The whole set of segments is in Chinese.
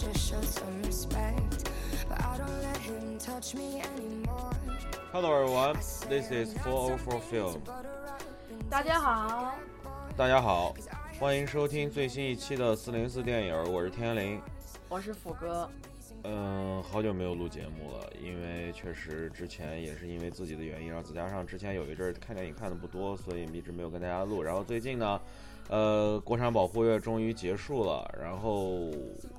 just show some respect. But I don't let him touch me anymore. Hello everyone, this is 404 Film。大家好，大家好，欢迎收听最新一期的四零四电影，我是天灵。我是虎哥。嗯，好久没有录节目了，因为确实之前也是因为自己的原因，然后再加上之前有一阵儿看电影看的不多，所以一直没有跟大家录。然后最近呢，呃，国产保护月终于结束了，然后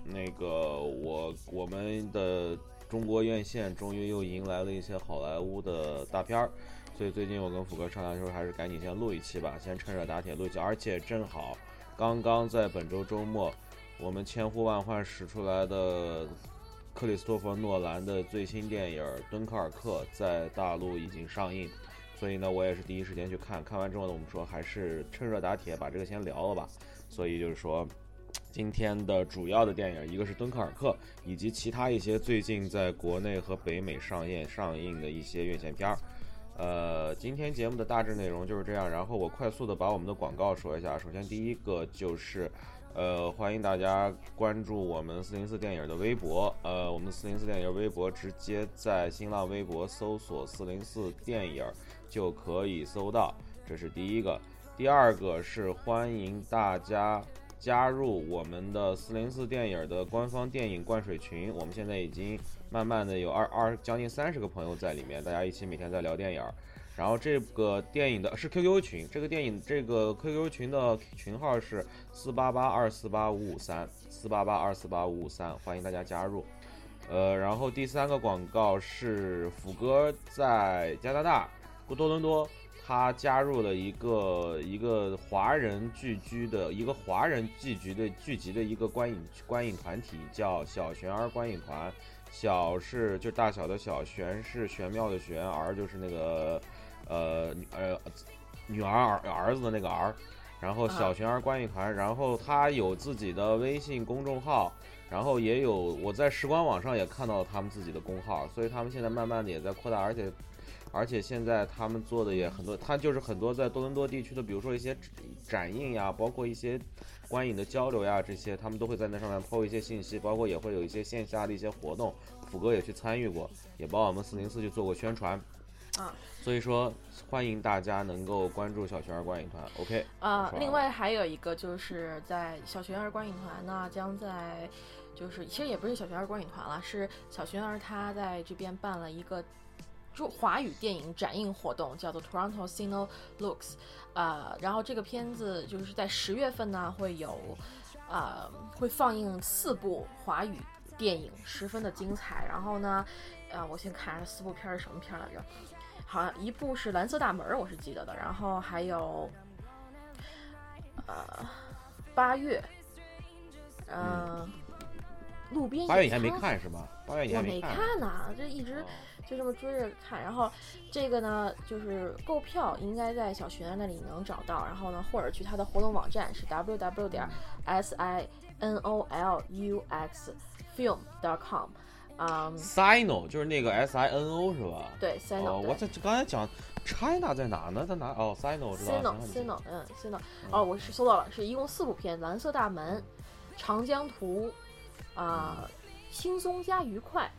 那个我我们的中国院线终于又迎来了一些好莱坞的大片儿，所以最近我跟虎哥商量说，还是赶紧先录一期吧，先趁热打铁录一期，而且正好刚刚在本周周末，我们千呼万唤使出来的。克里斯托弗·诺兰的最新电影《敦刻尔克》在大陆已经上映，所以呢，我也是第一时间去看。看完之后呢，我们说还是趁热打铁，把这个先聊了吧。所以就是说，今天的主要的电影，一个是《敦刻尔克》，以及其他一些最近在国内和北美上映上映的一些院线片儿。呃，今天节目的大致内容就是这样。然后我快速的把我们的广告说一下。首先，第一个就是。呃，欢迎大家关注我们四零四电影的微博。呃，我们四零四电影微博直接在新浪微博搜索“四零四电影”就可以搜到，这是第一个。第二个是欢迎大家加入我们的四零四电影的官方电影灌水群。我们现在已经慢慢的有二二将近三十个朋友在里面，大家一起每天在聊电影。然后这个电影的是 QQ 群，这个电影这个 QQ 群的群号是四八八二四八五五三四八八二四八五五三，欢迎大家加入。呃，然后第三个广告是福哥在加拿大多伦多，他加入了一个一个华人聚居的一个华人聚集的聚集的一个观影观影团体，叫小玄儿观影团。小是就大小的小，玄是玄妙的玄，儿就是那个。呃呃，女儿儿儿子的那个儿，然后小玄儿观影团，然后他有自己的微信公众号，然后也有我在时光网上也看到了他们自己的公号，所以他们现在慢慢的也在扩大，而且而且现在他们做的也很多，他就是很多在多伦多地区的，比如说一些展映呀，包括一些观影的交流呀，这些他们都会在那上面抛一些信息，包括也会有一些线下的一些活动，虎哥也去参与过，也帮我们四零四去做过宣传。啊，所以说欢迎大家能够关注小学儿观影团，OK？啊，另外还有一个就是在小学儿观影团呢，将在就是其实也不是小学儿观影团了，是小学儿他在这边办了一个中华语电影展映活动，叫做 Toronto Cine Looks，呃，然后这个片子就是在十月份呢会有，呃，会放映四部华语电影，十分的精彩。然后呢，呃，我先看四部片是什么片来着？好像一部是《蓝色大门》，我是记得的，然后还有，呃，八月，嗯，路边八月你还没看是吗？八月你还没看呢，这一直就这么追着看。然后这个呢，就是购票应该在小学那里能找到，然后呢，或者去他的活动网站是 w w 点 s i n o l u x film dot com。啊，Sino 就是那个 S I N O 是吧？对，Sino。哦，我这刚才讲 China 在哪呢？在哪？哦，Sino 知道。Sino，Sino，嗯，Sino。哦，我是搜到了，是一共四部片，《蓝色大门》、《长江图》、啊，《轻松加愉快》，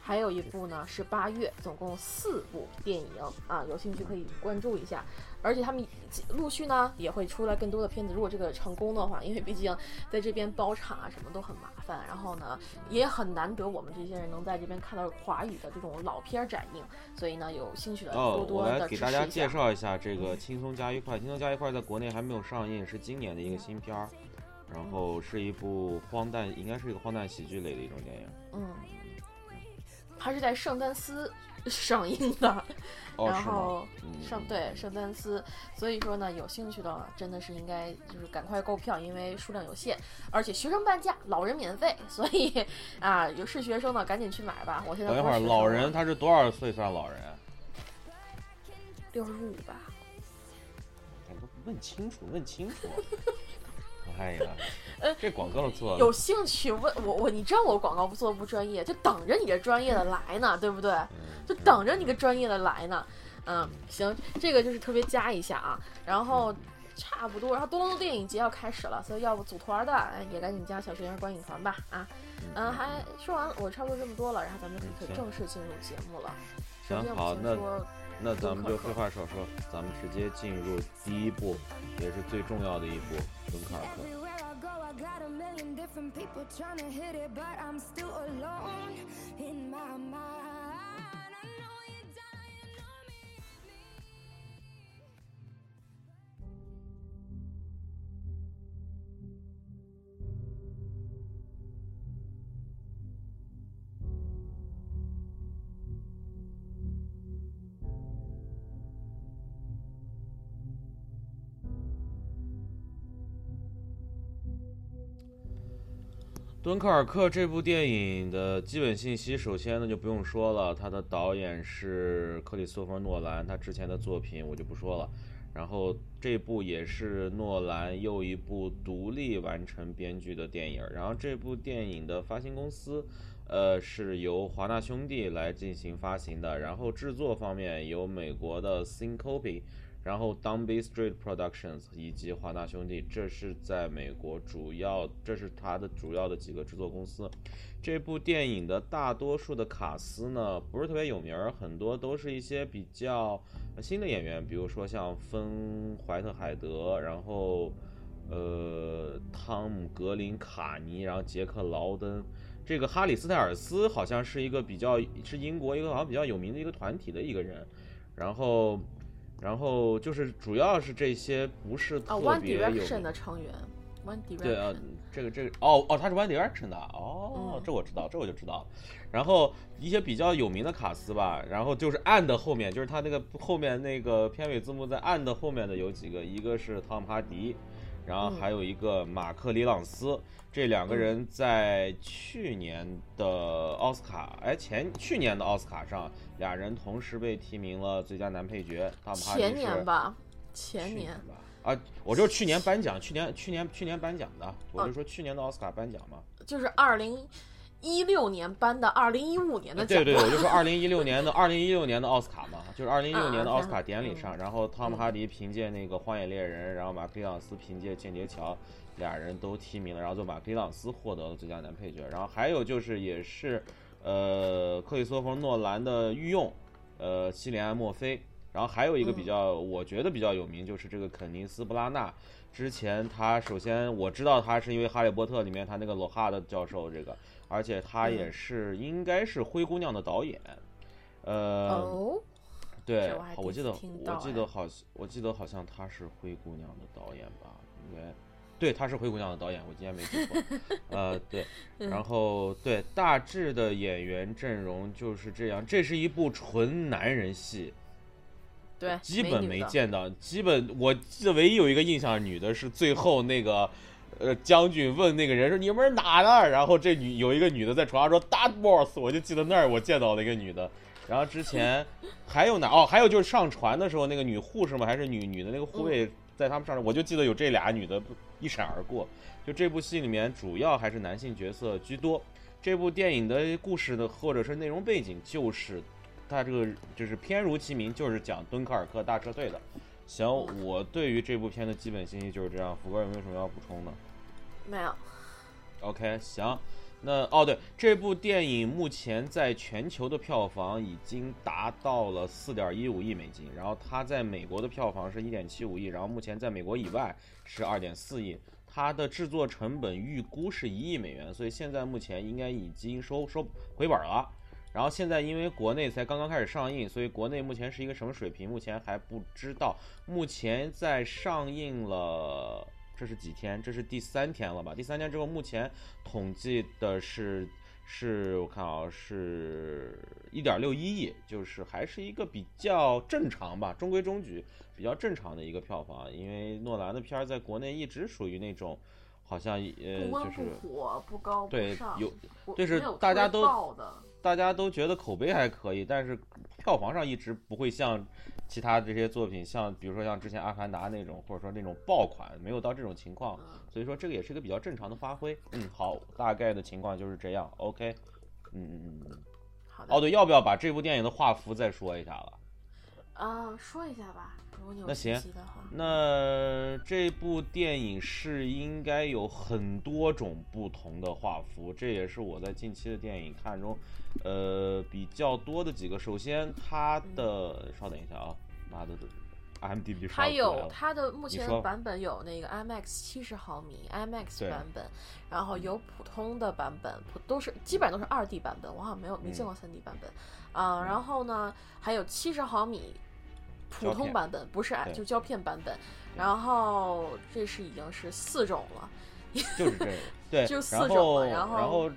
还有一部呢是八月，总共四部电影啊，有兴趣可以关注一下。而且他们陆续呢也会出来更多的片子。如果这个成功的话，因为毕竟在这边包场啊什么都很麻烦，然后呢也很难得我们这些人能在这边看到华语的这种老片展映，所以呢有兴趣的多多的支持一下。我来给大家介绍一下这个《轻松加愉快》。《轻松加愉快》在国内还没有上映，是今年的一个新片儿，然后是一部荒诞，应该是一个荒诞喜剧类的一种电影。嗯。它是在圣丹斯上映的，哦，然后？嗯圣对圣丹斯，所以说呢，有兴趣的真的是应该就是赶快购票，因为数量有限，而且学生半价，老人免费，所以啊，有是学生的赶紧去买吧。我现在等一会儿，老人他是多少岁算老人？六十五吧，哎问清楚，问清楚。哎呀，这广告做呃有，兴趣问我我，你知道我广告做的不专业，就等着你这专业的来呢，对不对？就等着你个专业的来呢。嗯，行，这个就是特别加一下啊，然后差不多，然后多伦多电影节要开始了，所以要不组团的哎也赶紧加小学生观影团吧啊。嗯，还说完我差不多这么多了，然后咱们就可以正式进入节目了。首先，我们行好那先说那咱们就废话少说，咱们直接进入第一步，也是最重要的一步《敦刻尔 different people trying to hit it, but I'm still alone in my mind. 敦刻尔克这部电影的基本信息，首先呢就不用说了，他的导演是克里斯托弗·诺兰，他之前的作品我就不说了。然后这部也是诺兰又一部独立完成编剧的电影。然后这部电影的发行公司，呃，是由华纳兄弟来进行发行的。然后制作方面由美国的 Syncopy，然后 Downbeat Street Productions 以及华纳兄弟，这是在美国主要，这是它的主要的几个制作公司。这部电影的大多数的卡司呢，不是特别有名儿，很多都是一些比较新的演员，比如说像芬怀特海德，然后呃汤姆格林卡尼，然后杰克劳登。这个哈里斯泰尔斯好像是一个比较是英国一个好像比较有名的一个团体的一个人，然后然后就是主要是这些不是，One 别有 Direction 名的成员，One 对啊 Direction，，对这个这个哦哦，他是 One Direction 的哦嗯，这我知道，这我就知道了。然后一些比较有名的卡司吧，然后就是 and 后面，就是他那个后面那个片尾字幕在 and 后面的有几个，一个是汤姆哈迪，然后嗯还有一个马克里朗斯，这两个人在去年的奥斯卡，哎前去年的奥斯卡上，俩人同时被提名了最佳男配角，前年吧，前年吧。啊，我就是去年颁奖，去年去年去年颁奖的，我哦就说去年的奥斯卡颁奖嘛。就是二零一六年颁的二零一五年的奖，对对，对我就说二零一六年的 二零一六年的奥斯卡嘛，就是二零一六嗯年的奥斯嗯卡典礼上，然后汤姆哈迪凭借那个《荒野猎人》，然后马克里朗斯凭借《间谍桥》，俩人都提名了，然后就马克里朗斯获得了最佳男配角，然后还有就是也是呃克里斯托弗诺兰的御用，呃西里安墨菲，然后还有一个比较、我觉得比较有名就是这个肯尼斯布拉纳。之前他首先我知道他是因为《哈利波特》里面他那个罗哈的教授这个，而且他嗯。也是应该是《灰姑娘》的导演，呃，哦，对这我记得我记得哎。好像我记得好像他是《灰姑娘》的导演吧，应该对，他是《灰姑娘》的导演，我今天没记错，呃，对，嗯。然后对大致的演员阵容就是这样，这是一部纯男人戏，对，基本没见到，基本我记得唯一有一个印象女的是最后那个，呃，将军问那个人说你们是哪的？然后这女有一个女的在床上说 Dad Boss，我就记得那儿我见到了一个女的。然后之前还有哪哦，还有就是上船的时候那个女护士吗，还是女女的那个护卫在他们上船，我就记得有这俩女的一闪而过。就这部戏里面主要还是男性角色居多。这部电影的故事的或者是内容背景就是它这个就是偏如其名，就是讲敦刻尔克大撤退的。行，我对于这部片的基本信息就是这样。福哥有没有什么要补充的没有，？OK，行。那哦对，这部电影目前在全球的票房已经达到了四点一五亿美金，然后它在美国的票房是一点七五亿，然后目前在美国以外是二点四亿。它的制作成本预估是一亿美元，所以现在目前应该已经收收回本了。然后现在因为国内才刚刚开始上映，所以国内目前是一个什么水平，目前还不知道。目前在上映了，这是几天？这是第三天了吧？第三天之后，目前统计的是是我看啊，是一点六一亿，就是还是一个比较正常吧，中规中矩，比较正常的一个票房。因为诺兰的片儿在国内一直属于那种，好像呃就是不火，不高不对，有不就是大家都，大家都觉得口碑还可以，但是票房上一直不会像其他这些作品，像比如说像之前《阿凡达》那种，或者说那种爆款，没有到这种情况。嗯所以说这个也是一个比较正常的发挥。嗯，好，大概的情况就是这样。OK，嗯嗯嗯嗯。好的哦，对，要不要把这部电影的画幅再说一下了？啊，说一下吧，那行。那这部电影是应该有很多种不同的画幅，这也是我在近期的电影看中，呃，比较多的几个。首先，它的稍等一下啊，妈的，IMDB 刷它有它的目前版本有那个 IMAX 七十毫米 IMAX 版本，然后有普通的版本，普都是基本上都是二 D 版本，我好像没有没见嗯过三 D 版本啊、然后呢，还有七十毫米普通版本，不是对就胶片版本，然后这是已经是四种了，就是这个，对，就四种了然后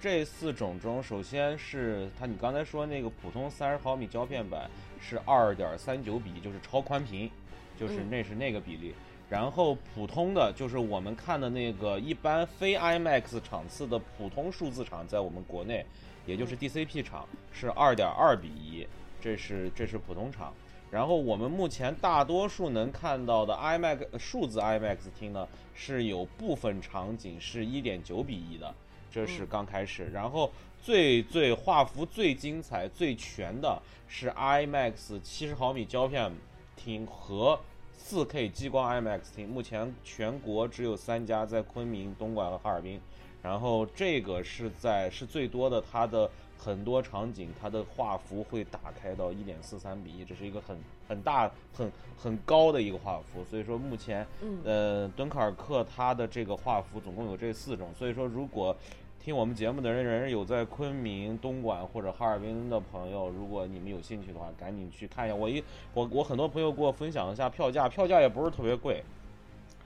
这四种中，首先是它你刚才说那个普通三十毫米胶片版是二点三九比，就是超宽屏，就是嗯那是那个比例。然后普通的就是我们看的那个一般非 IMAX 场次的普通数字场，在我们国内，也就是 DCP 场是二点二比一，这是这是普通场。然后我们目前大多数能看到的 IMAX 呃数字 IMAX 厅呢，是有部分场景是一点九比一的，这是嗯刚开始。然后最最画幅最精彩、最全的是 IMAX 七十毫米胶片厅和4 K 激光 IMAX 厅，目前全国只有三家，在昆明、东莞和哈尔滨。然后这个是在是最多的，它的很多场景，它的画幅会打开到一点四三比一，这是一个很很大、很很高的一个画幅。所以说目前嗯，呃，敦刻尔克它的这个画幅总共有这四种，所以说如果听我们节目的人人有在昆明、东莞或者哈尔滨的朋友，如果你们有兴趣的话，赶紧去看一下。我一我我很多朋友给我分享一下票价，票价也不是特别贵，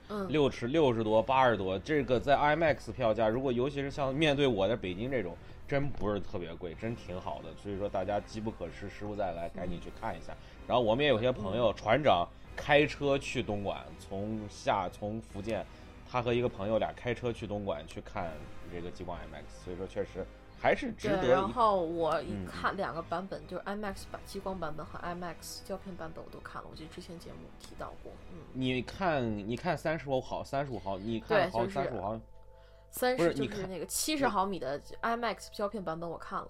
嗯，六十六十多、八十多，这个在 IMAX 票价，如果尤其是像面对我在北京这种，真不是特别贵，真挺好的。所以说大家机不可失，时不再来，赶紧去看一下。然后我们也有些朋友，船长开车去东莞，从下从福建，他和一个朋友俩开车去东莞去看这个激光 IMAX，所以说确实还是值对，得一。然后我一嗯看两个版本，就是 IMAX 版激光版本和 IMAX 胶片版本我都看了，我记得之前节目提到过，嗯，你看，你看三十五毫，三十五毫，你看好三十五毫，三十就是那个七十毫米的 IMAX 胶片版本我看了，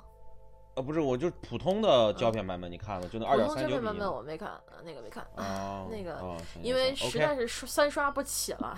呃，不是，我就普通的胶片版本，你看了，就那二点三九胶片版本我没看，呃那个没看，哦，那个哦因为实在是刷三刷不起了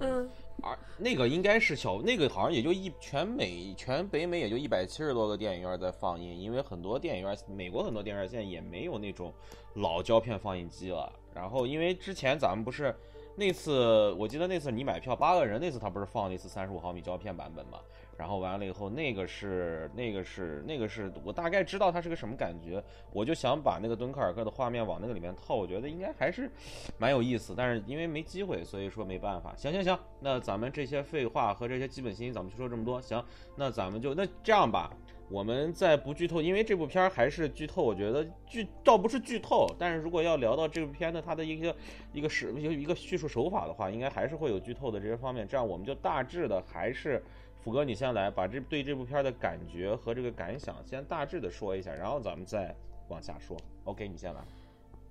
嗯，而那个应该是小，那个好像也就一全美全北美也就一百七十多个电影院在放映，因为很多电影院，美国很多电影院现在也没有那种老胶片放映机了。然后因为之前咱们不是那次，我记得那次你买票八个人，那次他不是放了一次三十五毫米胶片版本吗？然后完了以后，那个是那个是那个是我大概知道它是个什么感觉，我就想把那个敦刻尔克的画面往那个里面套，我觉得应该还是蛮有意思，但是因为没机会，所以说没办法。行行行，那咱们这些废话和这些基本信息咱们就说这么多。行，那咱们就那这样吧，我们在不剧透，因为这部片儿还是剧透，我觉得剧倒不是剧透，但是如果要聊到这部片的它的一个一个是一个叙述手法的话，应该还是会有剧透的这些方面。这样我们就大致的还是。福哥，你先来把这对这部片的感觉和这个感想先大致的说一下，然后咱们再往下说。OK，你先来。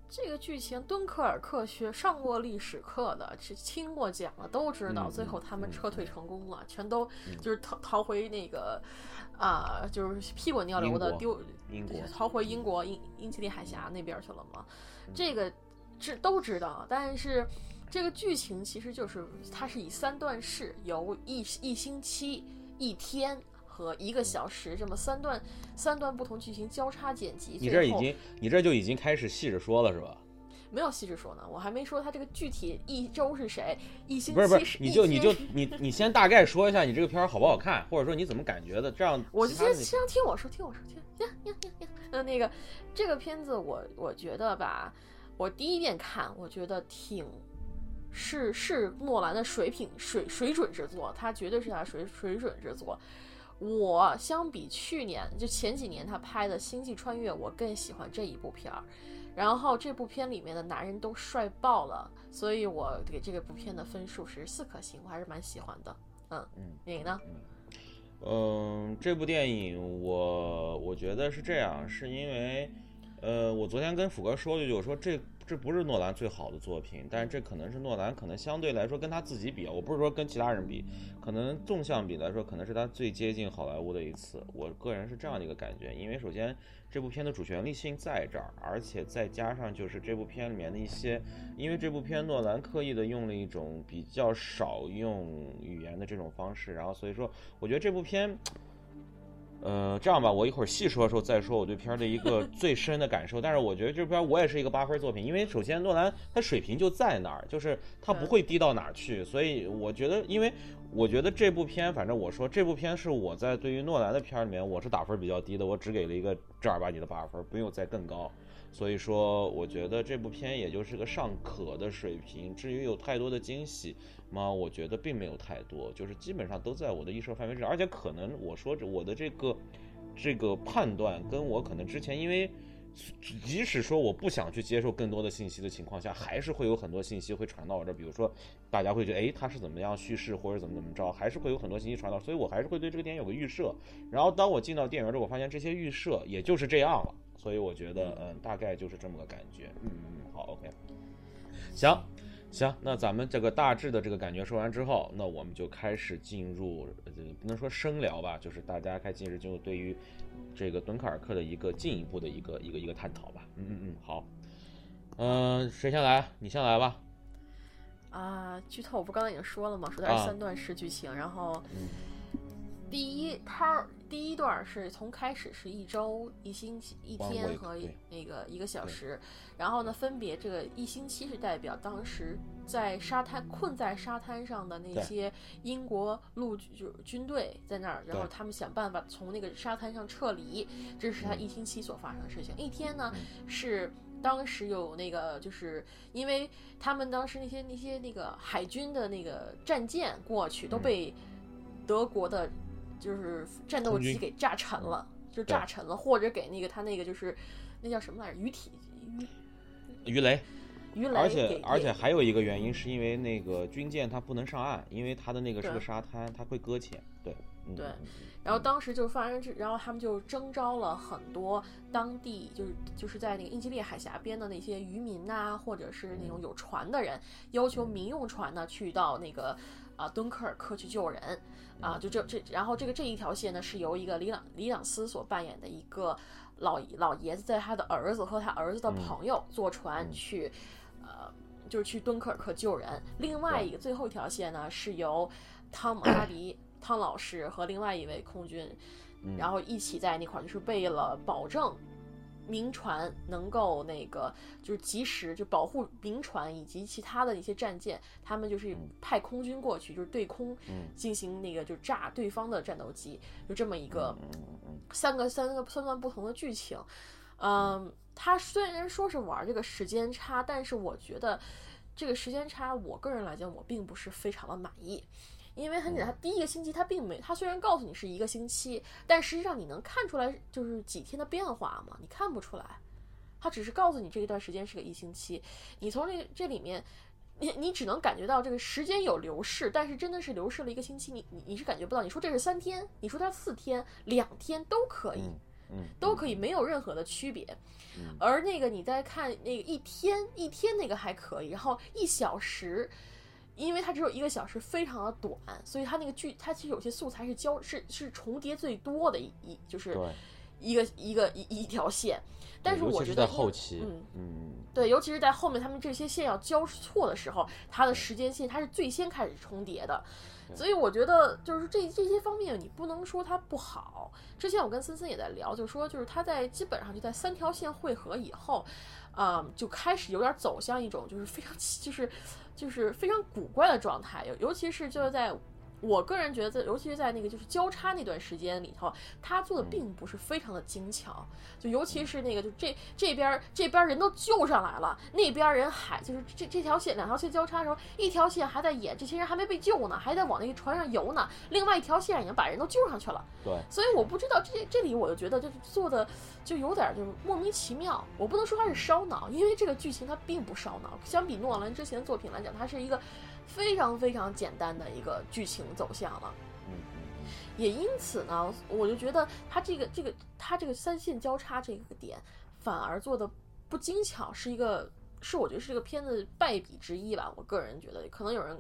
这个剧情，敦刻尔克学上过历史课的，是听过讲的，都知道。嗯最后他们嗯撤退成功了，全都嗯就是逃逃回那个啊、就是屁滚尿流的丢英国逃回英国英英吉利海峡那边去了嘛。嗯这个知都知道，但是这个剧情其实就是它是以三段式，由一一星期、一天。和一个小时这么三段三段不同剧情交叉剪辑，你这已经你这就已经开始细着说了是吧？没有细致说呢，我还没说他这个具体一周是谁，一星不是不是，你就你就你你先大概说一下你这个片儿好不好看，或者说你怎么感觉的，这样我就先先听我说，听我说，听呀呀呀呀。那那个这个片子我，我觉得吧，我第一遍看，我觉得挺是是诺兰的水平水水准之作，它绝对是他水水准之作。我相比去年就前几年他拍的《星际穿越》，我更喜欢这一部片儿。然后这部片里面的男人都帅爆了，所以我给这个部片的分数是四颗星，我还是蛮喜欢的。嗯嗯，你呢？嗯，这部电影我我觉得是这样，是因为，呃，我昨天跟福哥说了一句，我说这这不是诺兰最好的作品，但是这可能是诺兰可能相对来说跟他自己比，我不是说跟其他人比，可能纵向比来说，可能是他最接近好莱坞的一次。我个人是这样的一个感觉，因为首先。这部片的主旋律性在这儿，而且再加上就是这部片里面的一些，因为这部片诺兰刻意的用了一种比较少用语言的这种方式，然后所以说我觉得这部片，呃，这样吧，我一会儿细说的时候再说我对片儿的一个 最深的感受。但是我觉得这片儿我也是一个八分作品，因为首先诺兰他水平就在那儿，就是他不会低到哪儿去，所以我觉得因为。我觉得这部片，反正我说这部片是我在对于诺兰的片儿里面，我是打分比较低的，我只给了一个正儿八经的八分，不用再更高。所以说，我觉得这部片也就是个尚可的水平。至于有太多的惊喜吗？我觉得并没有太多，就是基本上都在我的预设范围之内。而且可能我说我的这个这个判断，跟我可能之前因为。即使说我不想去接受更多的信息的情况下，还是会有很多信息会传到我这。比如说，大家会觉得，哎，他是怎么样叙事，或者怎么怎么着，还是会有很多信息传到。所以我还是会对这个电影有个预设。然后当我进到电影院之后，我发现这些预设也就是这样了。所以我觉得，嗯，大概就是这么个感觉。嗯嗯，好，OK，行行，那咱们这个大致的这个感觉说完之后，那我们就开始进入，呃，不能说深聊吧，就是大家开始进入对于。这个敦刻尔克的一个进一步的一个一个一个探讨吧。嗯嗯嗯，好。嗯，谁先来？你先来吧。啊，剧透！我不刚才已经说了吗？说的是三段式剧情。然后，第一，它第一段是从开始是一周、一星期、一天和那个一个小时。然后呢，分别这个一星期是代表当时。在沙滩困在沙滩上的那些英国陆就军队在那儿，然后他们想办法从那个沙滩上撤离，这是他一星期所发生的事情。一天呢是当时有那个，就是因为他们当时那些那些那个海军的那个战舰过去都被德国的，就是战斗机给炸沉了，就炸沉了，或者给那个他那个就是那叫什么来着？鱼体鱼鱼雷。而且而且还有一个原因，是因为那个军舰它不能上岸，因为它的那个是个沙滩，它会搁浅。对，对。然后当时就发生这，然后他们就征召了很多当地，就是就是在那个英吉利海峡边的那些渔民呐，或者是那种有船的人，要求民用船呢去到那个啊敦刻尔克去救人啊，就这这，然后这个这一条线呢是由一个李朗李朗斯所扮演的一个老老爷子，在他的儿子和他儿子的朋友坐船去。呃，就是去敦刻尔克救人。另外一个最后一条线呢，是由汤姆哈迪汤老师和另外一位空军，然后一起在那块儿，就是为了保证民船能够那个就是及时就保护民船以及其他的一些战舰，他们就是派空军过去，就是对空进行那个就炸对方的战斗机，就这么一个三个三个三段不同的剧情，嗯。他虽然说是玩这个时间差，但是我觉得这个时间差，我个人来讲，我并不是非常的满意。因为很简单，他第一个星期他并没，他虽然告诉你是一个星期，但实际上你能看出来就是几天的变化吗？你看不出来，他只是告诉你这一段时间是个一星期。你从这这里面，你你只能感觉到这个时间有流逝，但是真的是流逝了一个星期，你你你是感觉不到。你说这是三天，你说它四天、两天都可以。嗯，都可以，没有任何的区别。而那个你在看那个一天一天那个还可以，然后一小时，因为它只有一个小时，非常的短，所以它那个剧它其实有些素材是交是是重叠最多的一一就是一个一个一一条线。但是我觉得后期，嗯嗯，对，尤其是在后面他们这些线要交错的时候，它的时间线它是最先开始重叠的。所以我觉得就是这这些方面，你不能说它不好。之前我跟森森也在聊，就说就是他在基本上就在三条线汇合以后，啊，就开始有点走向一种就是非常就是就是非常古怪的状态。尤尤其是就是在我个人觉得，尤其是在那个就是交叉那段时间里头，他做的嗯并不是非常的精巧，就尤其是那个就这这边儿这边儿人都救上来了，那边儿人还就是这这条线两条线交叉的时候，一条线还在演这些人还没被救呢，还在往那个船上游呢，另外一条线已经把人都救上去了。对，所以我不知道这这里我就觉得就是做的就有点就是莫名其妙。我不能说它是烧脑，因为这个剧情它并不烧脑。相比诺兰之前的作品来讲，它是一个非常非常简单的一个剧情走向了。嗯嗯也因此呢，我就觉得它这个这个它这个三线交叉这个点反而做的不精巧，是一个是我觉得是这个片子败笔之一吧。我个人觉得，可能有人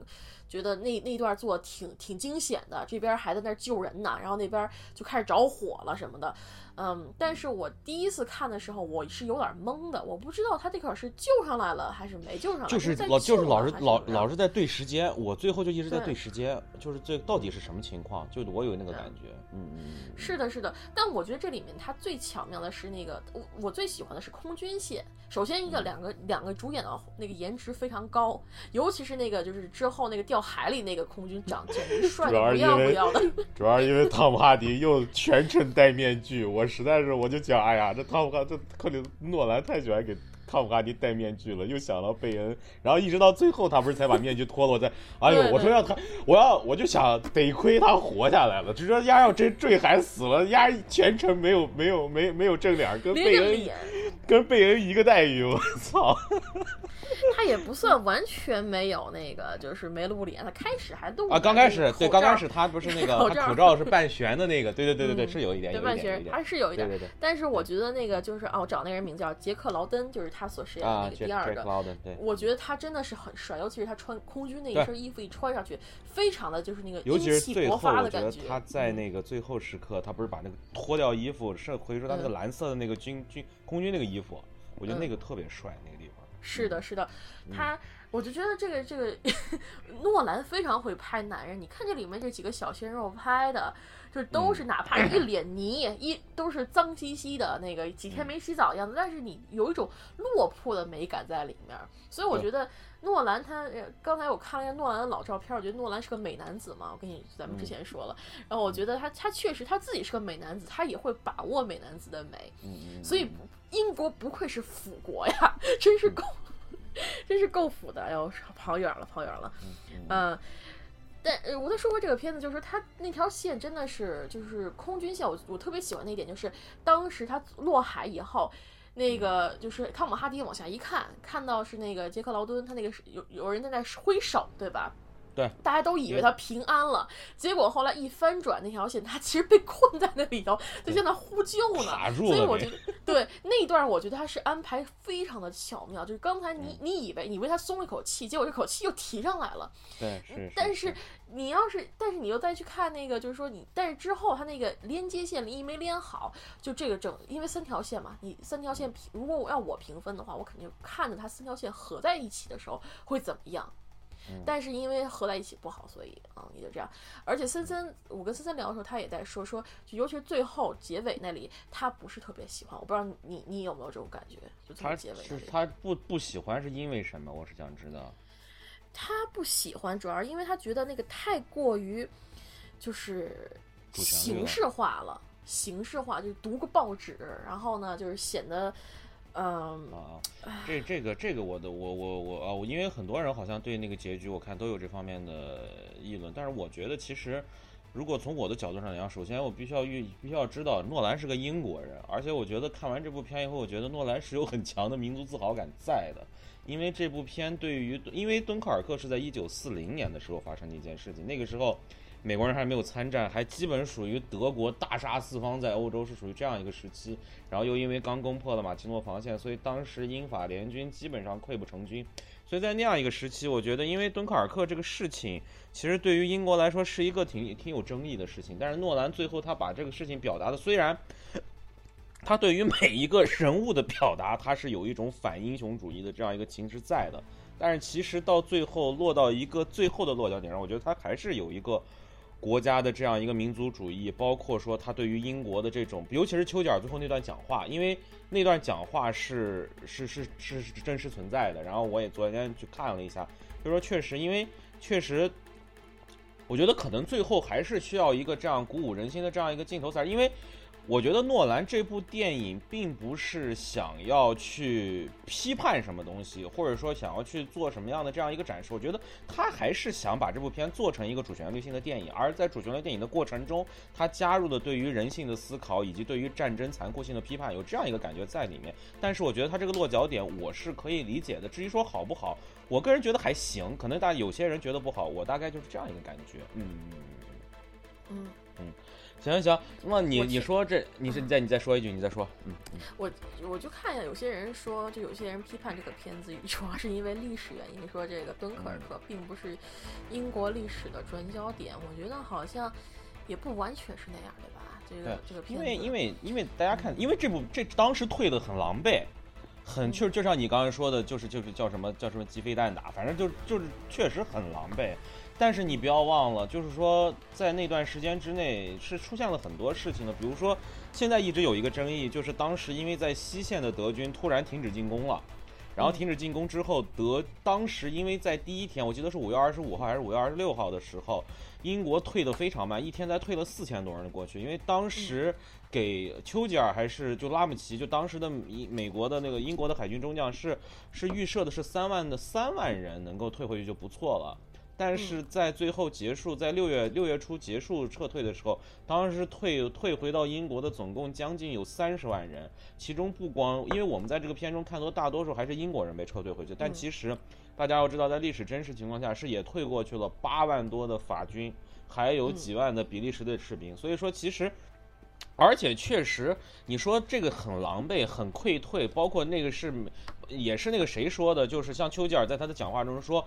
觉得那那段做挺挺惊险的，这边还在那儿救人呢，然后那边就开始着火了什么的。嗯，但是我第一次看的时候，我是有点懵的，我不知道他这块儿是救上来了还是没救上来，就是在老就是老是老老是在对时间，我最后就一直在对对时间，就是这到底是什么情况？就我有那个感觉，嗯嗯嗯，是的，是的，但我觉得这里面它最巧妙的是那个，我我最喜欢的是空军线。首先一个嗯两个两个主演的那个颜值非常高，尤其是那个就是之后那个掉海里那个空军长简直帅的不要不要的。主要是因为汤姆哈迪又全程戴面具，我实在是我就讲，哎呀，这汤姆汉这克里诺兰太喜欢给汤姆哈迪戴面具了，又想到贝恩，然后一直到最后他不是才把面具脱了，我才，哎呦，我说要他，我要我就想得亏他活下来了，只说丫要真坠海死了，丫全程没有没有没没有正脸，跟贝恩跟贝恩一个待遇，我操，他也不算完全没有那个，就是没露脸。他开始还露啊，刚开始对，刚开始他他不是那个口罩他口罩是半悬的那个，对对对对对，嗯是有一点，对半有一点，有一学点，还是有一点，对对对。但是我觉得那个就是哦，我找那个人名叫杰克劳登，就是他所饰演的啊那个第二个。我觉得他真的是很帅，尤其是他穿空军那一身衣服一穿上去，非常的就是那个尤其是英气勃最，我觉得发的感觉。他在嗯那个最后时刻，他不是把那个脱掉衣服，是回说他那个嗯蓝色的那个军军空军那个衣服，我觉得嗯那个特别帅，那个地方。是的，是的，嗯他，我就觉得这个这个 诺兰非常会拍男人。你看这里面这几个小鲜肉拍的，就都嗯是哪怕一脸泥，一都是脏兮兮的那个几天没洗澡的样子，但是你有一种落魄的美感在里面。所以我觉得诺兰他呃刚才我看了一下诺兰的老照片，我觉得诺兰是个美男子嘛。我跟你咱们之嗯前说了，然后我觉得他他确实他自己是个美男子，他也会把握美男子的美。所以英国不愧是腐国呀，真是够，真是够腐的。哎呦，跑远了，跑远了。嗯嗯，但呃，我再说过这个片子，就是它那条线真的是就是空军线，我我特别喜欢那一点，就是当时他落海以后。那个就是汤姆哈迪往下一看，看到是那个杰克劳敦，他那个是有有人在那挥手，对吧？对，大家都以为他平安了，结果后来一翻转那条线，他 其实被困在那里头，就在那呼救呢。卡住了所以我觉得，对那一段，我觉得他是安排非常的巧妙。就是刚才你你以为你以为他松了一口气，结果这口气又提上来了。对是，但是你要是，但是你又再去看那个，就是说你，但是之后他那个连接线一没连好，就这个整，因为三条线嘛，你三条线平，如果我要我评分的话，我肯定看着它三条线合在一起的时候会怎么样。但是因为合在一起不好，所以嗯、也就这样。而且森森，我跟森森聊的时候，他也在说说，就尤其是最后结尾那里，他不是特别喜欢。我不知道你你有没有这种感觉？就他结尾是他不不喜欢是因为什么？我是想知道。他不喜欢，主要是因为他觉得那个太过于就是形式化了，形式化就是读个报纸，然后呢就是显得嗯。啊，这这个这个我的我我我啊，我因为很多人好像对那个结局我看都有这方面的议论，但是我觉得其实如果从我的角度上来讲，首先我必须要预必须要知道诺兰是个英国人，而且我觉得看完这部片以后，我觉得诺兰是有很强的民族自豪感在的，因为这部片对于因为敦刻尔克是在一九四零年的时候发生的一件事情，那个时候。美国人还没有参战，还基本属于德国大杀四方，在欧洲是属于这样一个时期。然后又因为刚攻破了马奇诺防线，所以当时英法联军基本上溃不成军。所以在那样一个时期，我觉得因为敦刻尔克这个事情，其实对于英国来说是一个挺挺有争议的事情。但是诺兰最后他把这个事情表达的，虽然他对于每一个人物的表达，他是有一种反英雄主义的这样一个情绪在的，但是其实到最后落到一个最后的落脚点上，我觉得他还是有一个。国家的这样一个民族主义，包括说他对于英国的这种，尤其是丘吉尔最后那段讲话，因为那段讲话是 是是是是真实存在的。然后我也昨天去看了一下，就说确实，因为确实我觉得可能最后还是需要一个这样鼓舞人心的这样一个镜头才，因为。我觉得诺兰这部电影并不是想要去批判什么东西，或者说想要去做什么样的这样一个展示。我觉得他还是想把这部片做成一个主旋律性的电影，而在主旋律电影的过程中，他加入的对于人性的思考以及对于战争残酷性的批判，有这样一个感觉在里面。但是我觉得他这个落脚点我是可以理解的。至于说好不好，我个人觉得还行，可能大有些人觉得不好，我大概就是这样一个感觉。嗯嗯嗯。行行行，那你你说这，你是你再你再说一句，你再说，嗯嗯我我就看一下有些人说，就有些人批判这个片子，主要是因为历史原因，说这个敦刻尔克并不是英国历史的转角点。我觉得好像也不完全是那样，对吧？这个这个片子，因为因为因为大家看，因为这部这当时退的很狼狈，很就就像你刚才说的，就是就是叫什么叫什么鸡飞蛋打，反正就就是确实很狼狈。但是你不要忘了，就是说在那段时间之内是出现了很多事情的，比如说现在一直有一个争议，就是当时因为在西线的德军突然停止进攻了。然后停止进攻之后，德当时因为在第一天，我记得是五月二十五号还是五月二十六号的时候，英国退得非常慢，一天才退了四千多人过去。因为当时给丘吉尔还是就拉姆齐，就当时的美美国的那个英国的海军中将是是预设的是三万的三万人能够退回去就不错了。但是在最后结束，在六月六月初结束撤退的时候，当时退退回到英国的总共将近有三十万人，其中不光因为我们在这个片中看到大多数还是英国人被撤退回去，但其实大家要知道，在历史真实情况下是也退过去了八万多的法军，还有几万的比利时的士兵，所以说其实。而且确实，你说这个很狼狈、很溃退，包括那个是，也是那个谁说的，就是像丘吉尔在他的讲话中说。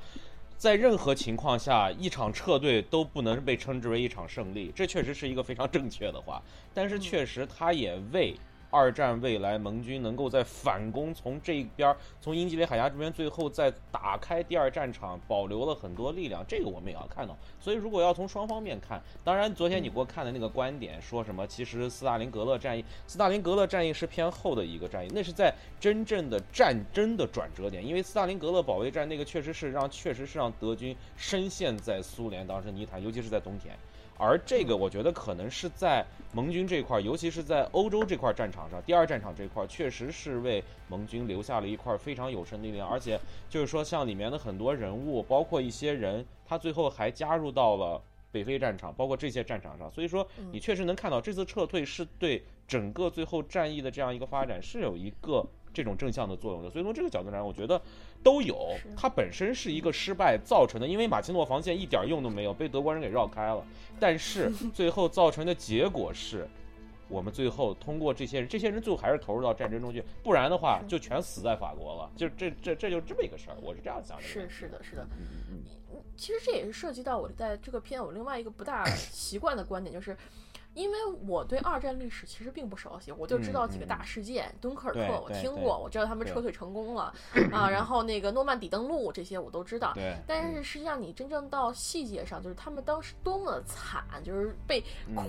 在任何情况下，一场撤队都不能被称之为一场胜利，这确实是一个非常正确的话。但是确实，他也为二战未来盟军能够在反攻从这边，从英吉利海峡这边最后再打开第二战场，保留了很多力量。这个我们也要看到。所以，如果要从双方面看，当然，昨天你给我看的那个观点说什么？其实斯大林格勒战役，斯大林格勒战役是偏后的一个战役，那是在真正的战争的转折点。因为斯大林格勒保卫战那个确实是让，确实是让德军深陷在苏联当时泥潭，尤其是在冬天。而这个，我觉得可能是在盟军这块，尤其是在欧洲这块战场上，第二战场这块，确实是为盟军留下了一块非常有生力量。而且就是说，像里面的很多人物，包括一些人，他最后还加入到了北非战场，包括这些战场上。所以说，你确实能看到这次撤退是对整个最后战役的这样一个发展是有一个这种正向的作用的。所以从这个角度来讲，我觉得。都有，它本身是一个失败造成的，因为马奇诺防线一点用都没有，被德国人给绕开了。但是 最后造成的结果是，我们最后通过这些人，这些人最后还是投入到战争中去，不然的话就全死在法国了。就这这这就这么一个事儿，我是这样想的。是是的是的，其实这也是涉及到我在这个片我另外一个不大习惯的观点，就是。因为我对二战历史其实并不熟悉，我就知道几个大事件，敦刻尔克我听过，我知道他们撤退成功了 啊，然后那个诺曼底登陆这些我都知道。对。但是实际上你真正到细节上，就是他们当时多么惨，就是被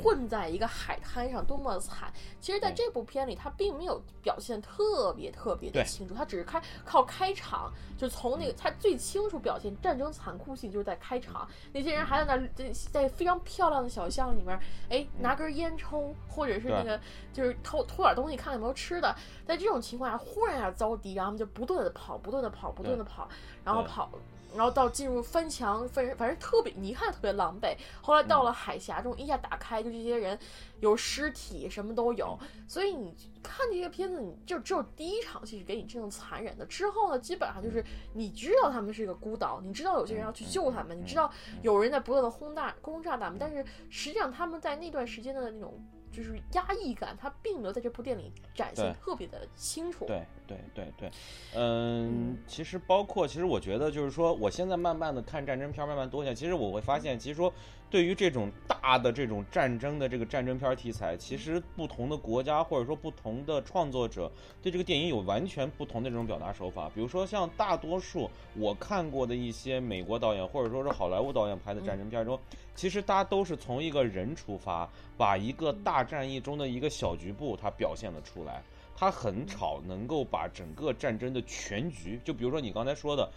困在一个海滩上多么惨。其实，在这部片里，他并没有表现特别特别的清楚，他只是开靠开场，就从那个他最清楚表现战争残酷性就是在开场，那些人还在那在在非常漂亮的小巷里面，哎拿。根烟抽，或者是那个，就是偷偷点东西，看有没有吃的。在这种情况下，忽然要遭敌，然后他们就不断的跑，不断的跑，不断的跑，然后跑，然后到进入翻墙，反正反正特别，你一看特别狼狈。后来到了海峡中，一下打开，就这些人有尸体，什么都有。所以你看这些片子，你就只有第一场戏是给你这种残忍的，之后呢，基本上就是你知道他们是一个孤岛，你知道有些人要去救他们，你知道有人在不断的轰炸轰炸他们，但是实际上他们在那段时间的那种。就是压抑感，它并没有在这部电影展现特别的清楚。对对对对，嗯，其实包括，其实我觉得就是说，我现在慢慢的看战争片，慢慢多一点，其实我会发现，其实说。对于这种大的这种战争的这个战争片题材，其实不同的国家或者说不同的创作者对这个电影有完全不同的这种表达手法。比如说像大多数我看过的一些美国导演或者说是好莱坞导演拍的战争片中，其实大家都是从一个人出发，把一个大战役中的一个小局部它表现了出来。它很少能够把整个战争的全局，就比如说你刚才说的，